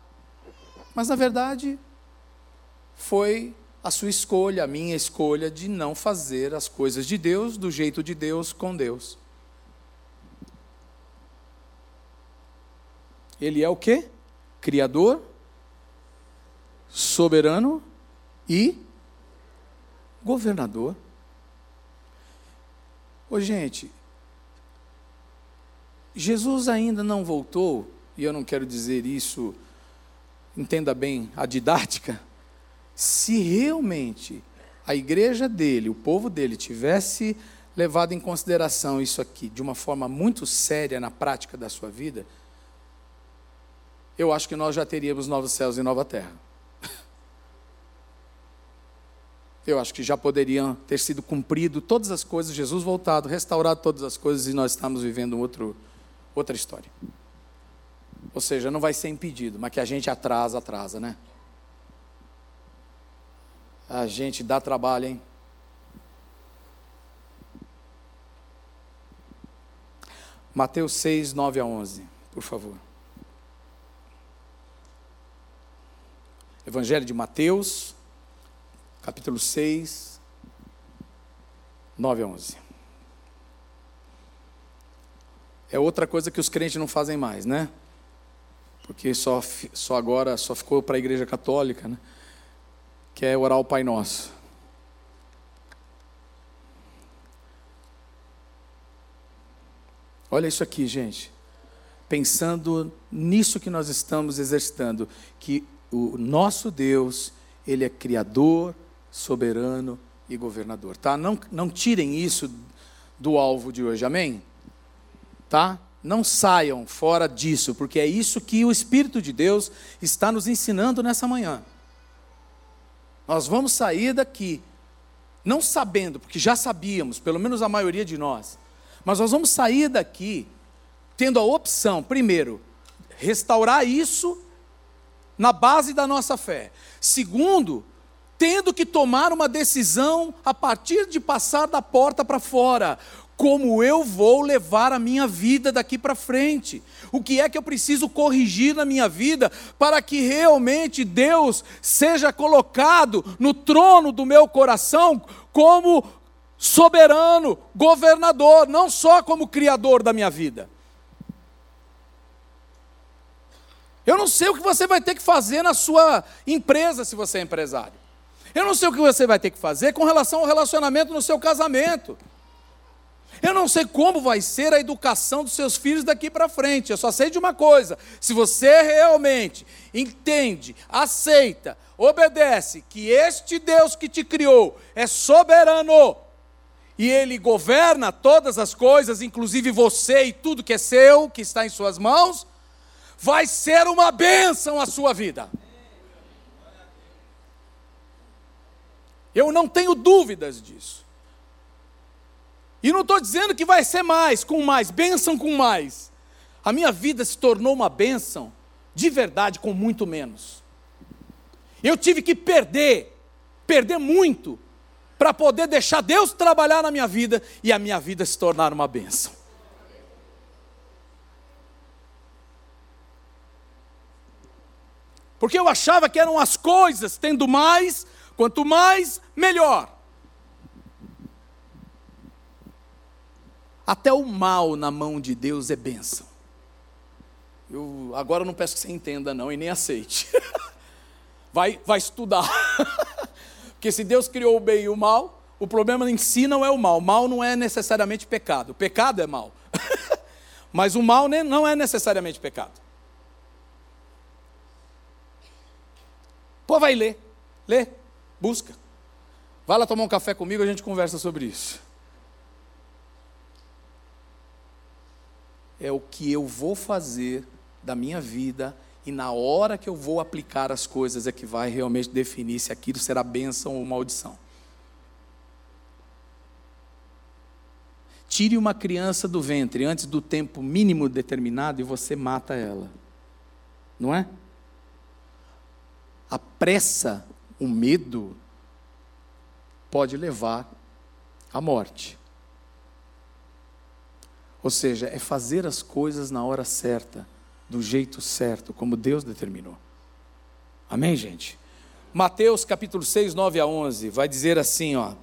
Mas na verdade, foi a sua escolha, a minha escolha de não fazer as coisas de Deus do jeito de Deus com Deus. Ele é o que? Criador, soberano e governador. Ô, gente, Jesus ainda não voltou, e eu não quero dizer isso, entenda bem a didática. Se realmente a igreja dele, o povo dele, tivesse levado em consideração isso aqui de uma forma muito séria na prática da sua vida, eu acho que nós já teríamos novos céus e nova terra. Eu acho que já poderiam ter sido cumprido todas as coisas, Jesus voltado, restaurado todas as coisas e nós estamos vivendo outro, outra história. Ou seja, não vai ser impedido, mas que a gente atrasa, atrasa, né? A gente dá trabalho, hein? Mateus 6, 9 a 11, por favor. Evangelho de Mateus, capítulo 6, 9 a 11. É outra coisa que os crentes não fazem mais, né? Porque só, só agora só ficou para a igreja católica, né? Que é orar o Pai Nosso. Olha isso aqui, gente. Pensando nisso que nós estamos exercitando, que o nosso Deus, ele é criador, soberano e governador, tá? Não, não tirem isso do alvo de hoje, amém? Tá? Não saiam fora disso, porque é isso que o Espírito de Deus está nos ensinando nessa manhã. Nós vamos sair daqui, não sabendo, porque já sabíamos, pelo menos a maioria de nós, mas nós vamos sair daqui tendo a opção, primeiro, restaurar isso na base da nossa fé. Segundo, tendo que tomar uma decisão a partir de passar da porta para fora. Como eu vou levar a minha vida daqui para frente? O que é que eu preciso corrigir na minha vida para que realmente Deus seja colocado no trono do meu coração como soberano, governador, não só como criador da minha vida. Eu não sei o que você vai ter que fazer na sua empresa se você é empresário. Eu não sei o que você vai ter que fazer com relação ao relacionamento no seu casamento. Eu não sei como vai ser a educação dos seus filhos daqui para frente. Eu só sei de uma coisa: se você realmente entende, aceita, obedece que este Deus que te criou é soberano, e Ele governa todas as coisas, inclusive você e tudo que é seu, que está em Suas mãos, vai ser uma bênção a sua vida. Eu não tenho dúvidas disso. E não estou dizendo que vai ser mais, com mais, bênção com mais. A minha vida se tornou uma bênção, de verdade, com muito menos. Eu tive que perder, perder muito, para poder deixar Deus trabalhar na minha vida e a minha vida se tornar uma bênção. Porque eu achava que eram as coisas, tendo mais, quanto mais, melhor. Até o mal na mão de Deus é bênção. Eu agora não peço que você entenda, não, e nem aceite. [laughs] Vai, vai estudar. [laughs] Porque se Deus criou o bem e o mal, o problema em si não é o mal. O mal não é necessariamente pecado. O pecado é mal. [laughs] Mas o mal não é necessariamente pecado. Pô, vai ler. Lê. Busca. Vai lá tomar um café comigo, a gente conversa sobre isso. É o que eu vou fazer da minha vida e na hora que eu vou aplicar as coisas é que vai realmente definir se aquilo será bênção ou maldição. Tire uma criança do ventre antes do tempo mínimo determinado e você mata ela. Não é? A pressa, o medo, pode levar à morte. Ou seja, é fazer as coisas na hora certa do jeito certo, como Deus determinou. Amém, gente? Mateus capítulo 6, 9 a 11, vai dizer assim, ó.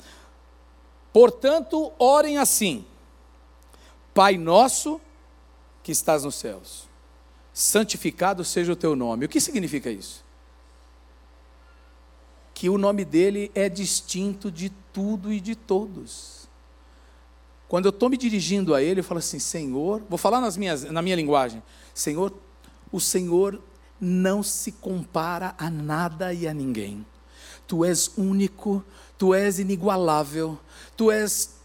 Portanto, orem assim: Pai nosso que estás nos céus, santificado seja o teu nome. O que significa isso? Que o nome dele é distinto de tudo e de todos. Quando eu estou me dirigindo a ele, eu falo assim: Senhor, vou falar nas minhas, na minha linguagem, Senhor, o Senhor não se compara a nada e a ninguém. Tu és único, tu és inigualável, tu és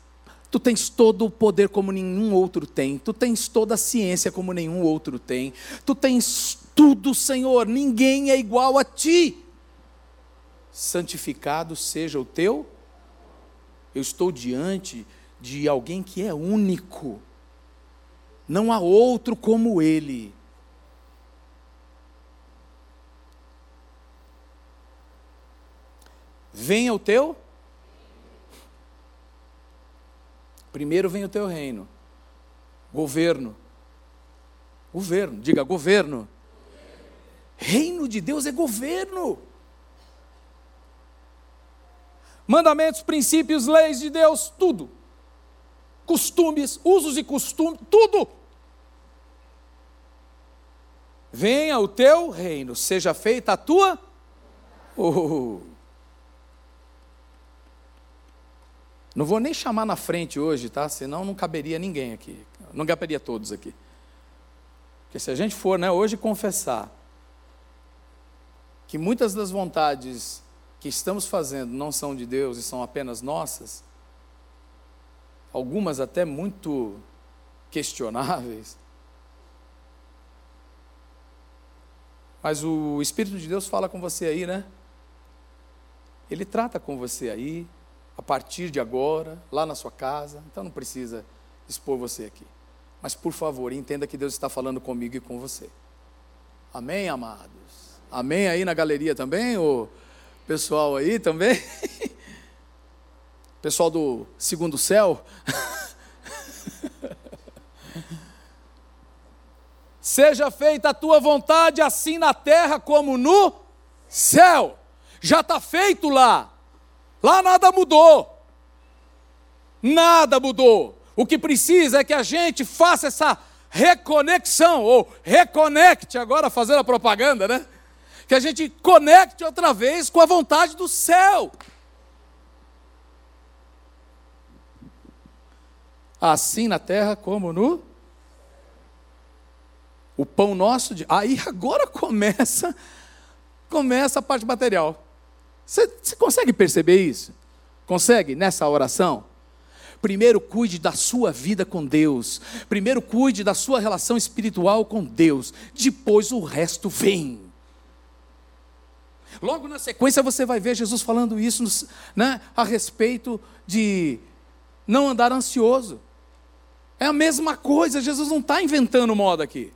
Tu tens todo o poder como nenhum outro tem. Tu tens toda a ciência como nenhum outro tem. Tu tens tudo, Senhor. Ninguém é igual a ti. Santificado seja o teu. Eu estou diante de alguém que é único. Não há outro como ele. venha o teu. Primeiro vem o teu reino. Governo. Governo, diga governo. Reino de Deus é governo. Mandamentos, princípios, leis de Deus, tudo. Costumes, usos e costumes, tudo. Venha o teu reino, seja feita a tua. Oh. Não vou nem chamar na frente hoje, tá? Senão não caberia ninguém aqui. Não caberia todos aqui. Porque se a gente for, né, hoje confessar que muitas das vontades que estamos fazendo não são de Deus e são apenas nossas, algumas até muito questionáveis. Mas o Espírito de Deus fala com você aí, né? Ele trata com você aí, a partir de agora, lá na sua casa, então não precisa expor você aqui. Mas por favor, entenda que Deus está falando comigo e com você. Amém, amados? Amém aí na galeria também? Ou pessoal aí também? [laughs] Pessoal do segundo céu? [laughs] Seja feita a tua vontade, assim na terra como no céu. Já está feito lá. Lá nada mudou. Nada mudou. O que precisa é que a gente faça essa reconexão, ou reconecte, agora fazendo a propaganda, né? Que a gente conecte outra vez com a vontade do céu. Assim na terra como no o pão nosso de. Aí agora começa começa a parte material. Você, você consegue perceber isso? Consegue nessa oração? Primeiro cuide da sua vida com Deus. Primeiro cuide da sua relação espiritual com Deus. Depois o resto vem. Logo na sequência você vai ver Jesus falando isso né, a respeito de não andar ansioso. É a mesma coisa, Jesus não está inventando moda aqui.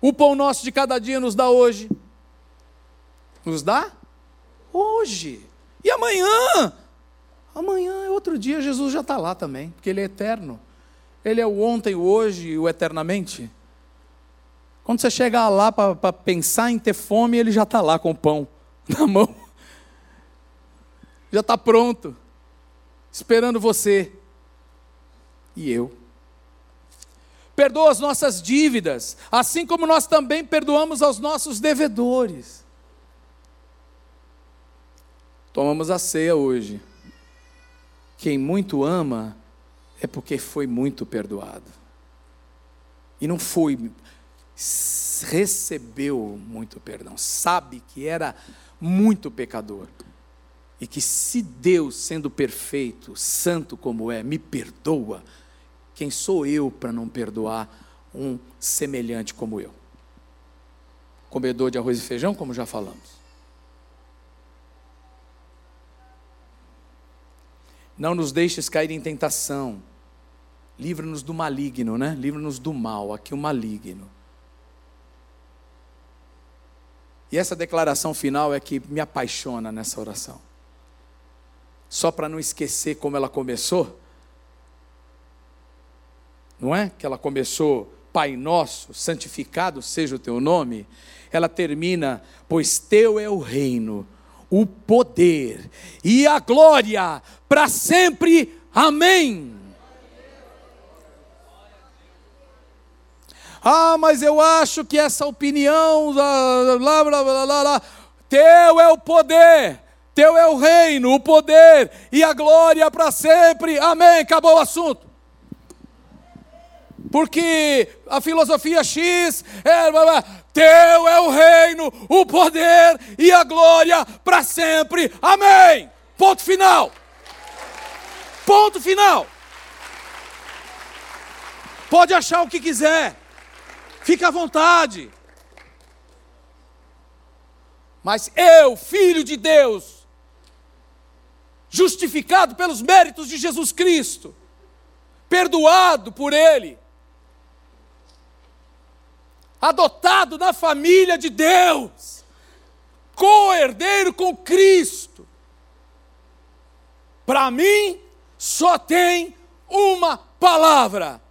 O pão nosso de cada dia nos dá hoje. Nos dá? Hoje. E amanhã? Amanhã é outro dia, Jesus já está lá também, porque Ele é eterno. Ele é o ontem, o hoje e o eternamente. Quando você chega lá para pensar em ter fome, Ele já está lá com o pão [laughs] na mão. Já está pronto, esperando você e eu perdoa as nossas dívidas, assim como nós também perdoamos aos nossos devedores. Tomamos a ceia hoje. Quem muito ama é porque foi muito perdoado. E não foi, recebeu muito perdão, sabe que era muito pecador. E que se Deus, sendo perfeito, santo como é, me perdoa, quem sou eu para não perdoar um semelhante como eu? Comedor de arroz e feijão, como já falamos. Não nos deixes cair em tentação. Livra-nos do maligno, né? Livra-nos do mal, aqui o maligno. E essa declaração final é que me apaixona nessa oração. Só para não esquecer como ela começou, não é? Que ela começou, Pai Nosso, santificado seja o teu nome. Ela termina, pois teu é o reino, o poder e a glória para sempre. Amém. Ah, mas eu acho que essa opinião, lá, lá, lá, lá, lá, teu é o poder, teu é o reino, o poder e a glória para sempre. Amém. Acabou o assunto porque a filosofia X é teu é o reino, o poder e a glória para sempre. Amém. Ponto final. Ponto final. Pode achar o que quiser. Fica à vontade. Mas eu, filho de Deus, justificado pelos méritos de Jesus Cristo, perdoado por Ele, adotado na família de Deus, co-herdeiro com Cristo. Para mim, só tem uma palavra,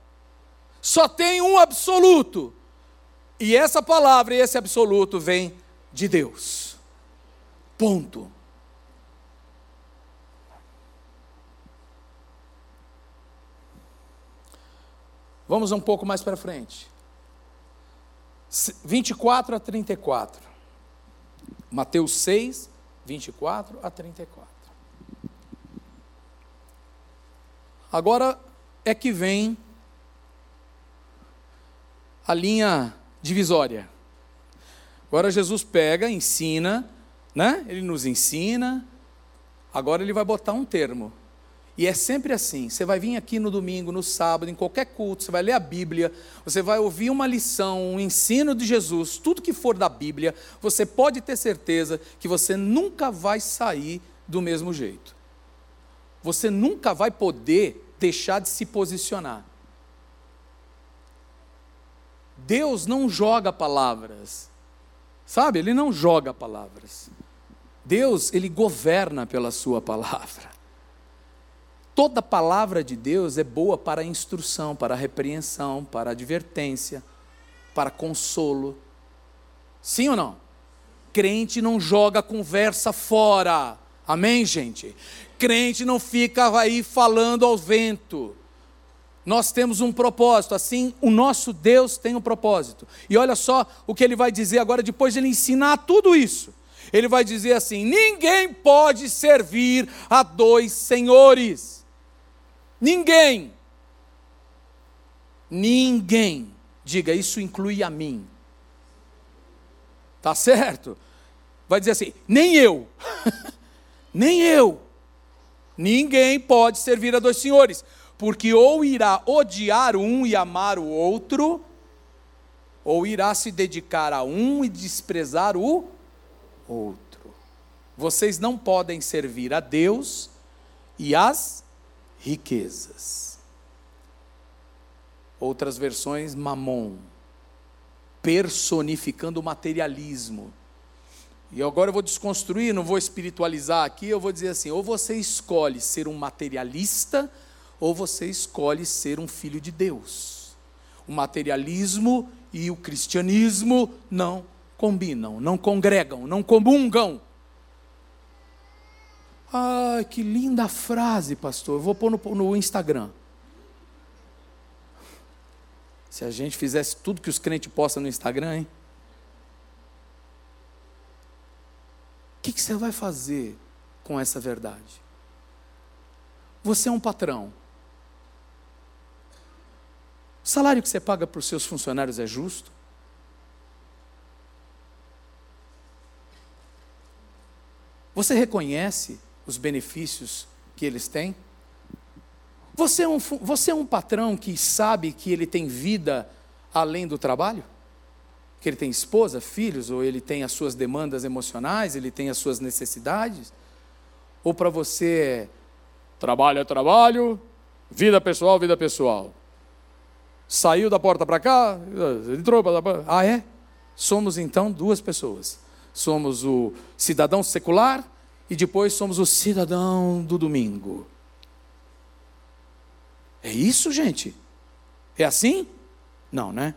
só tem um absoluto. E essa palavra e esse absoluto vem de Deus. Ponto. Vamos um pouco mais para frente. 24 a 34. Mateus 6, 24 a 34. Agora é que vem a linha divisória. Agora Jesus pega, ensina, né? Ele nos ensina. Agora ele vai botar um termo. E é sempre assim: você vai vir aqui no domingo, no sábado, em qualquer culto, você vai ler a Bíblia, você vai ouvir uma lição, um ensino de Jesus, tudo que for da Bíblia, você pode ter certeza que você nunca vai sair do mesmo jeito. Você nunca vai poder deixar de se posicionar. Deus não joga palavras, sabe? Ele não joga palavras. Deus, ele governa pela sua palavra. Toda palavra de Deus é boa para instrução, para repreensão, para advertência, para consolo. Sim ou não? Crente não joga conversa fora. Amém, gente? Crente não fica aí falando ao vento. Nós temos um propósito, assim o nosso Deus tem um propósito. E olha só o que ele vai dizer agora, depois de ele ensinar tudo isso. Ele vai dizer assim: ninguém pode servir a dois senhores. Ninguém. Ninguém. Diga, isso inclui a mim. Tá certo? Vai dizer assim: nem eu. [laughs] nem eu. Ninguém pode servir a dois senhores porque ou irá odiar um e amar o outro, ou irá se dedicar a um e desprezar o outro. Vocês não podem servir a Deus e as riquezas. Outras versões, mamon, personificando o materialismo. E agora eu vou desconstruir, não vou espiritualizar aqui, eu vou dizer assim: ou você escolhe ser um materialista, ou você escolhe ser um filho de Deus. O materialismo e o cristianismo não combinam, não congregam, não comungam. Ai, que linda frase, pastor. Eu vou pôr no, no Instagram. Se a gente fizesse tudo que os crentes postam no Instagram, hein? O que, que você vai fazer com essa verdade? Você é um patrão. O salário que você paga para os seus funcionários é justo? Você reconhece os benefícios que eles têm? Você é, um, você é um patrão que sabe que ele tem vida além do trabalho? Que ele tem esposa, filhos, ou ele tem as suas demandas emocionais, ele tem as suas necessidades? Ou para você, trabalho é trabalho, vida pessoal, vida pessoal? Saiu da porta para cá, entrou para. Ah, é? Somos então duas pessoas. Somos o cidadão secular e depois somos o cidadão do domingo. É isso, gente? É assim? Não, né?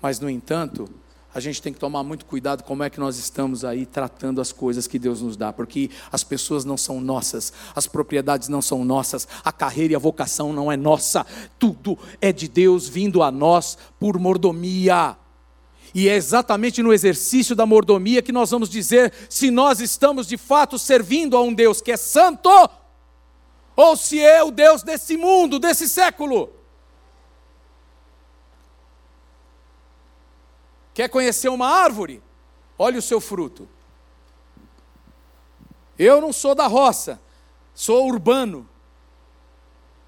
Mas, no entanto, a gente tem que tomar muito cuidado como é que nós estamos aí tratando as coisas que Deus nos dá, porque as pessoas não são nossas, as propriedades não são nossas, a carreira e a vocação não é nossa, tudo é de Deus vindo a nós por mordomia. E é exatamente no exercício da mordomia que nós vamos dizer se nós estamos de fato servindo a um Deus que é santo, ou se é o Deus desse mundo, desse século. Quer conhecer uma árvore? Olhe o seu fruto. Eu não sou da roça, sou urbano.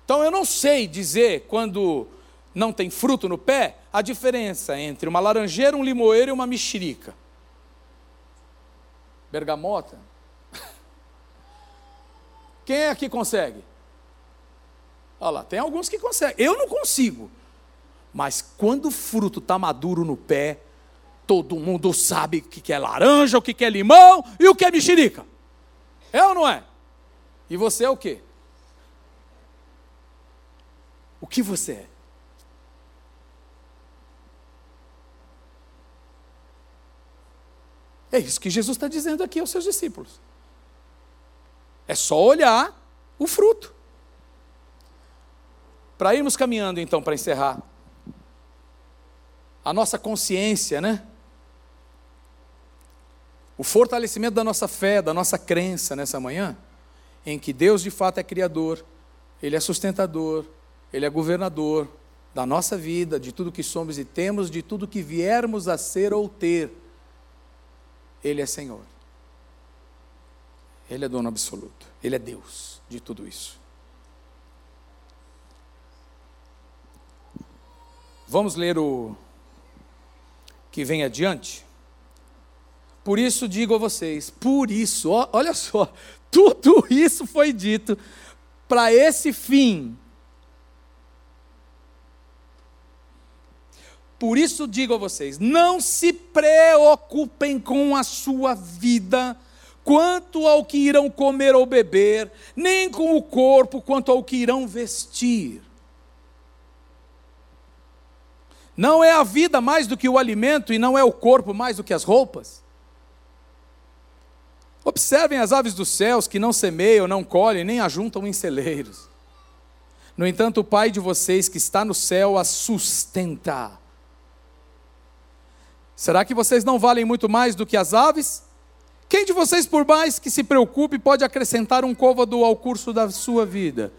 Então eu não sei dizer quando não tem fruto no pé a diferença entre uma laranjeira, um limoeiro e uma mexerica. Bergamota. [laughs] Quem é que consegue? Olha lá, tem alguns que conseguem. Eu não consigo. Mas quando o fruto está maduro no pé, Todo mundo sabe o que é laranja, o que é limão e o que é mexerica. É ou não é? E você é o quê? o que você é. É isso que Jesus está dizendo aqui aos seus discípulos. É só olhar o fruto. Para irmos caminhando, então, para encerrar, a nossa consciência, né? O fortalecimento da nossa fé, da nossa crença nessa manhã, em que Deus de fato é criador, Ele é sustentador, Ele é governador da nossa vida, de tudo que somos e temos, de tudo que viermos a ser ou ter. Ele é Senhor. Ele é dono absoluto. Ele é Deus de tudo isso. Vamos ler o que vem adiante? Por isso digo a vocês, por isso, ó, olha só, [laughs] tudo isso foi dito para esse fim. Por isso digo a vocês: não se preocupem com a sua vida, quanto ao que irão comer ou beber, nem com o corpo, quanto ao que irão vestir. Não é a vida mais do que o alimento, e não é o corpo mais do que as roupas? Observem as aves dos céus que não semeiam, não colhem, nem ajuntam em celeiros. No entanto, o Pai de vocês que está no céu as sustenta. Será que vocês não valem muito mais do que as aves? Quem de vocês, por mais que se preocupe, pode acrescentar um côvado ao curso da sua vida?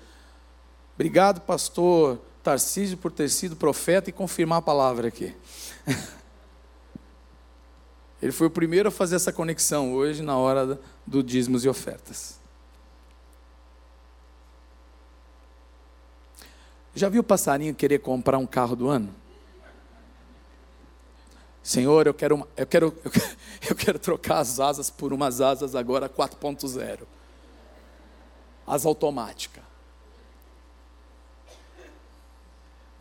Obrigado, pastor Tarcísio, por ter sido profeta e confirmar a palavra aqui. [laughs] Ele foi o primeiro a fazer essa conexão hoje, na hora do dízimos e ofertas. Já viu o passarinho querer comprar um carro do ano? Senhor, eu quero, eu quero, eu [laughs] quero, eu quero trocar as asas por umas asas agora 4.0. As automáticas.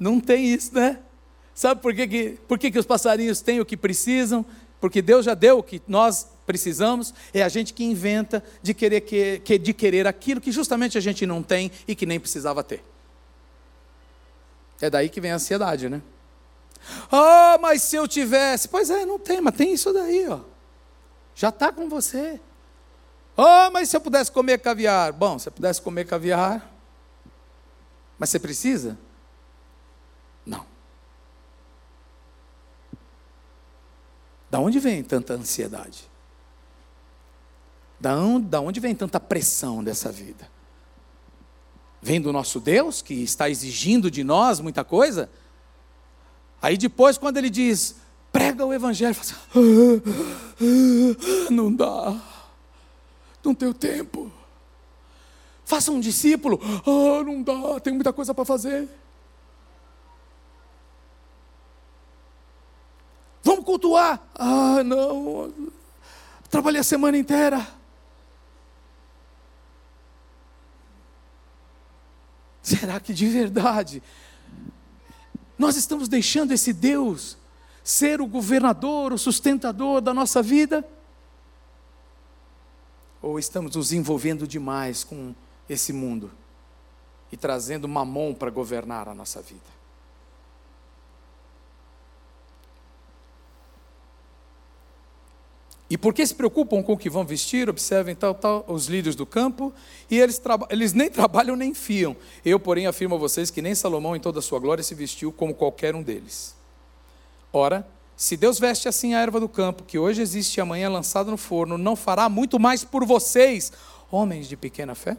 Não tem isso, né? Sabe por que, que, por que, que os passarinhos têm o que precisam? Porque Deus já deu o que nós precisamos, é a gente que inventa de querer, que, de querer aquilo que justamente a gente não tem e que nem precisava ter. É daí que vem a ansiedade, né? Ah, oh, mas se eu tivesse. Pois é, não tem, mas tem isso daí, ó. Já está com você. Ah, oh, mas se eu pudesse comer caviar? Bom, se eu pudesse comer caviar. Mas você precisa? Não. Da onde vem tanta ansiedade? Da onde, da onde vem tanta pressão dessa vida? Vem do nosso Deus, que está exigindo de nós muita coisa? Aí depois, quando ele diz, prega o Evangelho, fala assim, ah, não dá, não tenho tempo. Faça um discípulo, ah, não dá, tem muita coisa para fazer. Vamos cultuar. Ah, não. Trabalhei a semana inteira. Será que de verdade nós estamos deixando esse Deus ser o governador, o sustentador da nossa vida? Ou estamos nos envolvendo demais com esse mundo e trazendo mamon para governar a nossa vida? E porque se preocupam com o que vão vestir, observem tal, tal, os líderes do campo, e eles, eles nem [laughs] trabalham nem fiam. Eu, porém, afirmo a vocês que nem Salomão, em toda a sua glória, se vestiu como qualquer um deles. Ora, se Deus veste assim a erva do campo, que hoje existe e amanhã é lançada no forno, não fará muito mais por vocês, homens de pequena fé?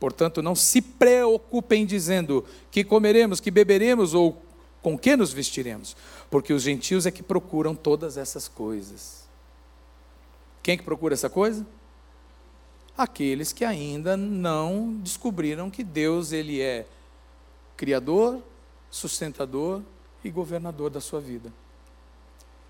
Portanto, não se preocupem dizendo que comeremos, que beberemos ou com que nos vestiremos, porque os gentios é que procuram todas essas coisas. Quem que procura essa coisa? Aqueles que ainda não descobriram que Deus ele é criador, sustentador e governador da sua vida.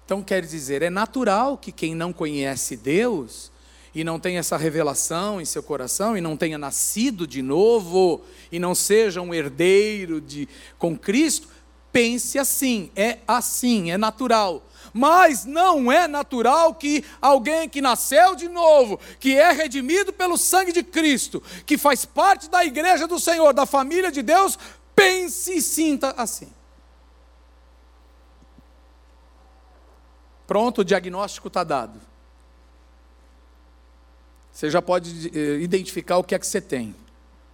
Então quer dizer, é natural que quem não conhece Deus e não tem essa revelação em seu coração e não tenha nascido de novo e não seja um herdeiro de com Cristo, pense assim, é assim, é natural. Mas não é natural que alguém que nasceu de novo, que é redimido pelo sangue de Cristo, que faz parte da igreja do Senhor, da família de Deus, pense e sinta assim. Pronto, o diagnóstico está dado. Você já pode eh, identificar o que é que você tem.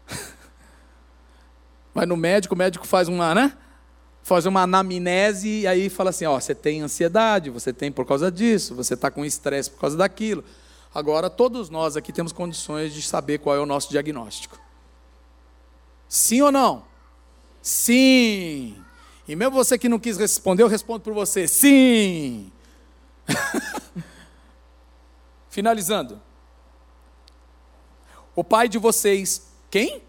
[laughs] Vai no médico, o médico faz uma, né? Faz uma anamnese e aí fala assim: ó, você tem ansiedade, você tem por causa disso, você está com estresse por causa daquilo. Agora, todos nós aqui temos condições de saber qual é o nosso diagnóstico. Sim ou não? Sim. E mesmo você que não quis responder, eu respondo por você: sim. [laughs] Finalizando. O pai de vocês, quem?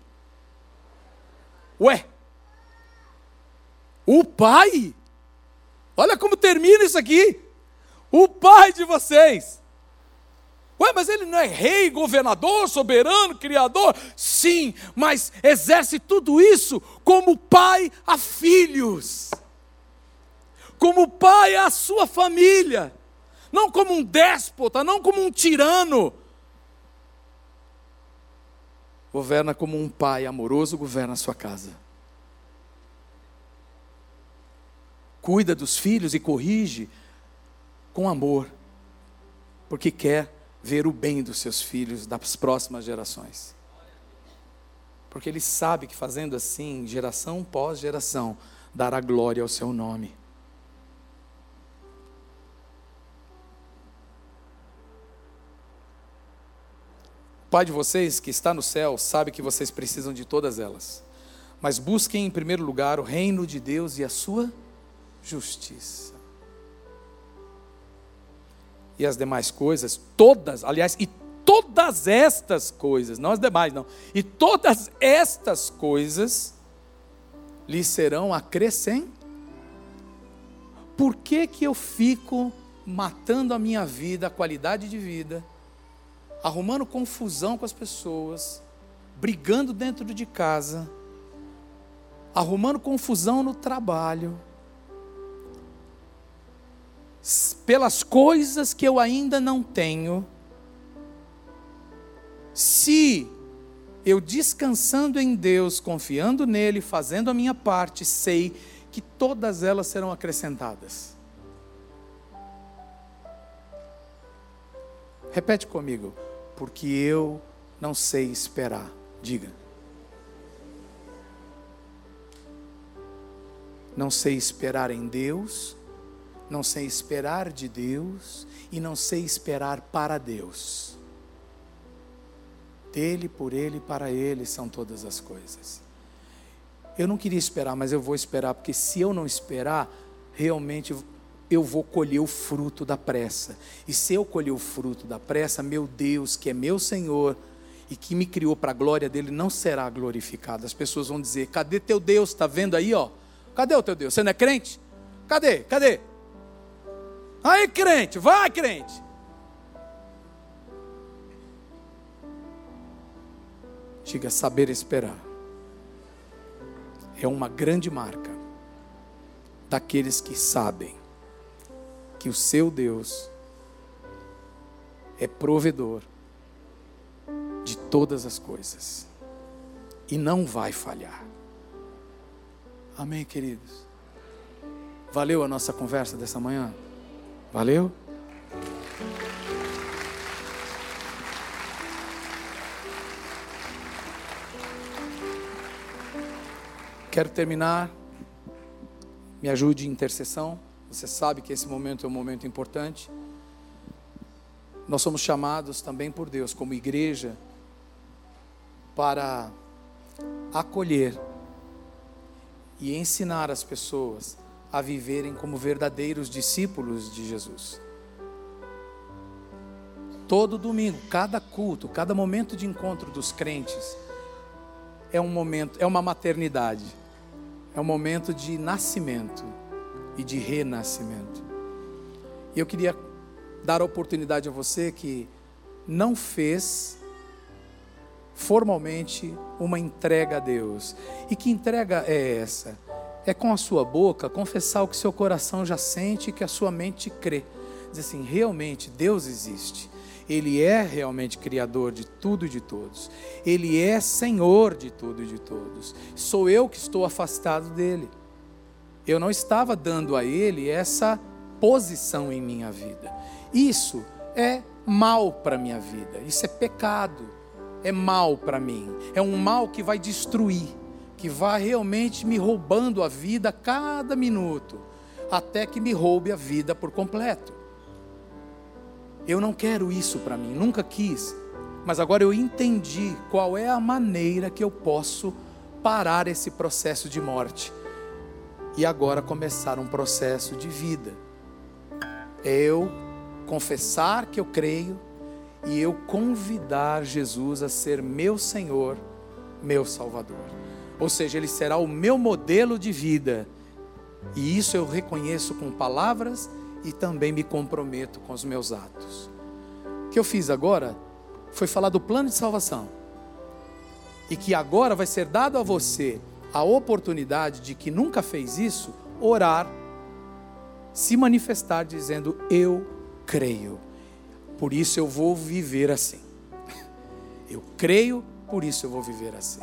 Ué. O pai? Olha como termina isso aqui. O pai de vocês. Ué, mas ele não é rei, governador, soberano, criador? Sim, mas exerce tudo isso como pai a filhos, como pai à sua família não como um déspota, não como um tirano. Governa como um pai amoroso governa a sua casa. Cuida dos filhos e corrige com amor, porque quer ver o bem dos seus filhos, das próximas gerações. Porque ele sabe que fazendo assim, geração pós geração, dará glória ao seu nome. Pai de vocês que está no céu sabe que vocês precisam de todas elas. Mas busquem em primeiro lugar o reino de Deus e a sua. E as demais coisas, todas, aliás, e todas estas coisas, não as demais, não, e todas estas coisas lhe serão acrescentadas. Por que, que eu fico matando a minha vida, a qualidade de vida? arrumando confusão com as pessoas, brigando dentro de casa, arrumando confusão no trabalho, pelas coisas que eu ainda não tenho, se eu descansando em Deus, confiando nele, fazendo a minha parte, sei que todas elas serão acrescentadas. Repete comigo porque eu não sei esperar. Diga. Não sei esperar em Deus, não sei esperar de Deus e não sei esperar para Deus. Dele, por Ele, para Ele são todas as coisas. Eu não queria esperar, mas eu vou esperar, porque se eu não esperar, realmente eu vou colher o fruto da pressa. E se eu colher o fruto da pressa, meu Deus, que é meu Senhor e que me criou para a glória dele, não será glorificado. As pessoas vão dizer: cadê teu Deus? Está vendo aí, ó? Cadê o teu Deus? Você não é crente? Cadê? Cadê? Aí, crente, vai, crente. Diga saber esperar. É uma grande marca daqueles que sabem que o seu Deus é provedor de todas as coisas e não vai falhar. Amém, queridos? Valeu a nossa conversa dessa manhã? Valeu? Quero terminar. Me ajude em intercessão. Você sabe que esse momento é um momento importante. Nós somos chamados também por Deus, como igreja, para acolher e ensinar as pessoas a viverem como verdadeiros discípulos de Jesus. Todo domingo, cada culto, cada momento de encontro dos crentes é um momento, é uma maternidade, é um momento de nascimento e de renascimento. E eu queria dar a oportunidade a você que não fez formalmente uma entrega a Deus. E que entrega é essa? É com a sua boca confessar o que seu coração já sente e que a sua mente crê. Dizer assim: realmente Deus existe. Ele é realmente Criador de tudo e de todos. Ele é Senhor de tudo e de todos. Sou eu que estou afastado dele. Eu não estava dando a ele essa posição em minha vida. Isso é mal para minha vida. Isso é pecado. É mal para mim. É um mal que vai destruir, que vai realmente me roubando a vida a cada minuto, até que me roube a vida por completo. Eu não quero isso para mim, nunca quis. Mas agora eu entendi qual é a maneira que eu posso parar esse processo de morte e agora começar um processo de vida. É eu confessar que eu creio e eu convidar Jesus a ser meu Senhor, meu Salvador. Ou seja, Ele será o meu modelo de vida. E isso eu reconheço com palavras e também me comprometo com os meus atos. O que eu fiz agora foi falar do plano de salvação. E que agora vai ser dado a você a oportunidade de que nunca fez isso, orar, se manifestar dizendo: Eu creio, por isso eu vou viver assim. [laughs] Eu creio, por isso eu vou viver assim.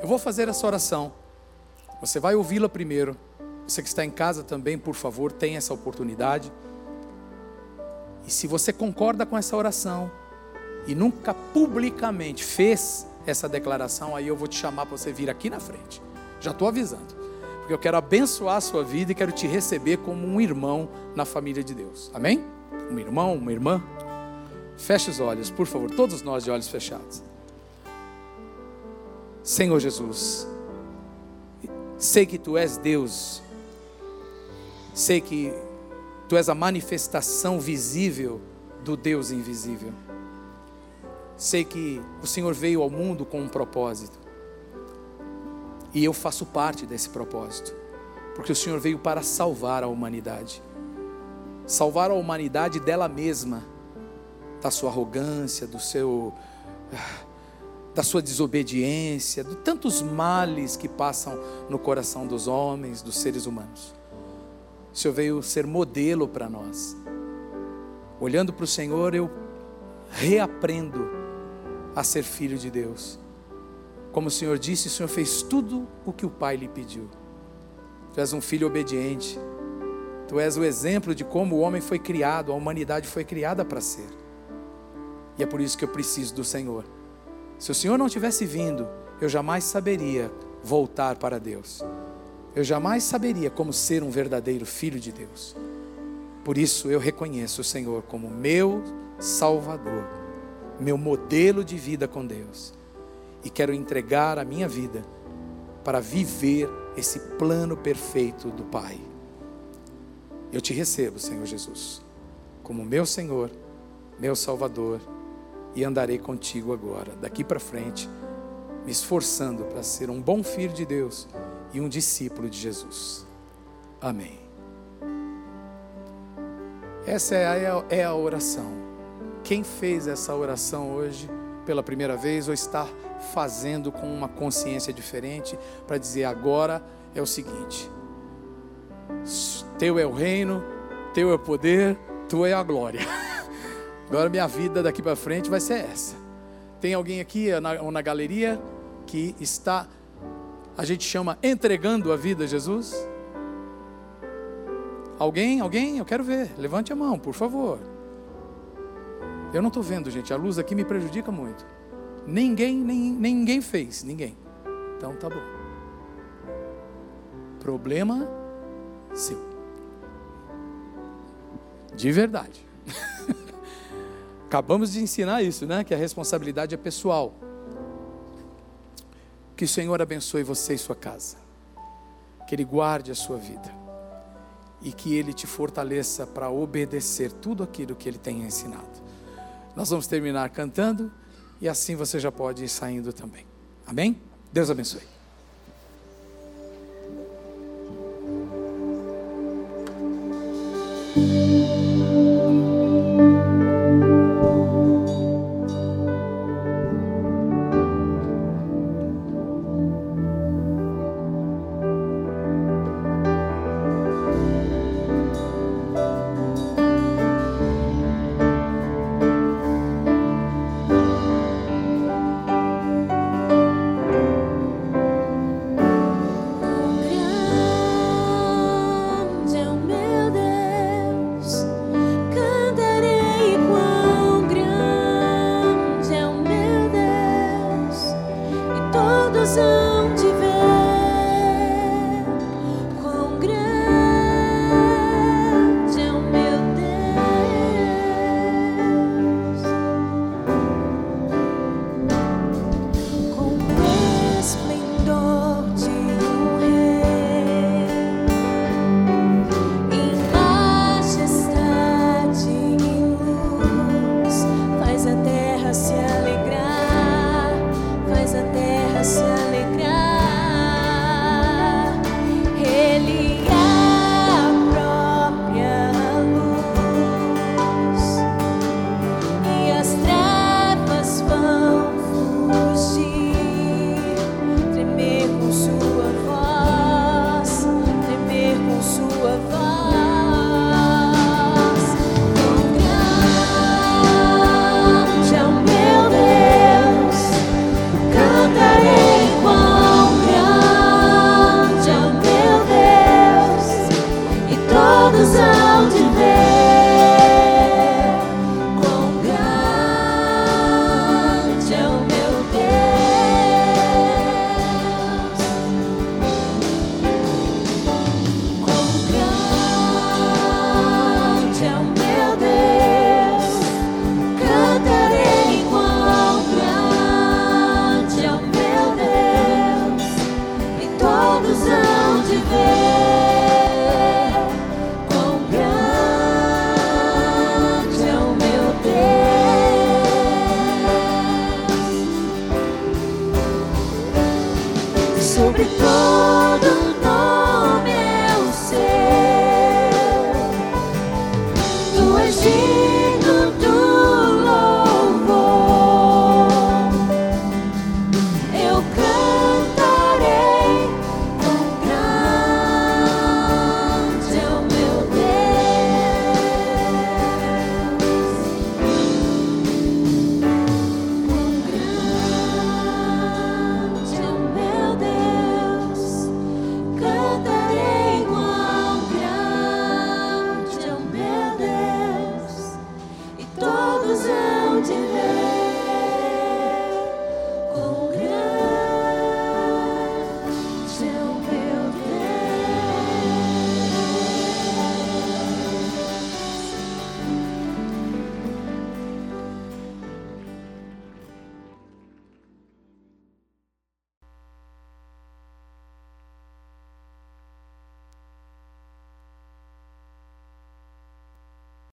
Eu vou fazer essa oração. Você vai ouvi-la primeiro. Você que está em casa também, por favor, tenha essa oportunidade. E se você concorda com essa oração e nunca publicamente fez essa declaração, aí eu vou te chamar para você vir aqui na frente. Já estou avisando. Porque eu quero abençoar a sua vida e quero te receber como um irmão na família de Deus. Amém? Um irmão, uma irmã. Feche os olhos, por favor, todos nós de olhos fechados. Senhor Jesus, sei que tu és Deus, sei que tu és a manifestação visível do Deus invisível. Sei que o Senhor veio ao mundo com um propósito. E eu faço parte desse propósito, porque o Senhor veio para salvar a humanidade salvar a humanidade dela mesma, da sua arrogância, do seu da sua desobediência, de tantos males que passam no coração dos homens, dos seres humanos. O Senhor veio ser modelo para nós. Olhando para o Senhor, eu reaprendo a ser filho de Deus. Como o Senhor disse, o Senhor fez tudo o que o Pai lhe pediu. Tu és um filho obediente. Tu és o exemplo de como o homem foi criado, a humanidade foi criada para ser. E é por isso que eu preciso do Senhor. Se o Senhor não tivesse vindo, eu jamais saberia voltar para Deus. Eu jamais saberia como ser um verdadeiro filho de Deus. Por isso eu reconheço o Senhor como meu Salvador, meu modelo de vida com Deus e quero entregar a minha vida para viver esse plano perfeito do Pai. Eu te recebo, Senhor Jesus, como meu Senhor, meu Salvador, e andarei contigo agora, daqui para frente, me esforçando para ser um bom filho de Deus e um discípulo de Jesus. Amém. Essa é a, é a oração. Quem fez essa oração hoje pela primeira vez ou está fazendo com uma consciência diferente para dizer agora é o seguinte: Teu é o reino, teu é o poder, tua é a glória. [laughs] Agora minha vida daqui para frente vai ser essa. Tem alguém aqui na, ou na galeria que está, a gente chama entregando a vida a Jesus? Alguém? Alguém? Eu quero ver. Levante a mão, por favor. Eu não estou vendo, gente. A luz aqui me prejudica muito. Ninguém, nem, ninguém fez, ninguém. Então tá bom. Problema seu. De verdade. [laughs] Acabamos de ensinar isso, né? Que a responsabilidade é pessoal. Que o Senhor abençoe você e sua casa. Que Ele guarde a sua vida. E que Ele te fortaleça para obedecer tudo aquilo que Ele tem ensinado. Nós vamos terminar cantando e assim você já pode ir saindo também. Amém? Deus abençoe.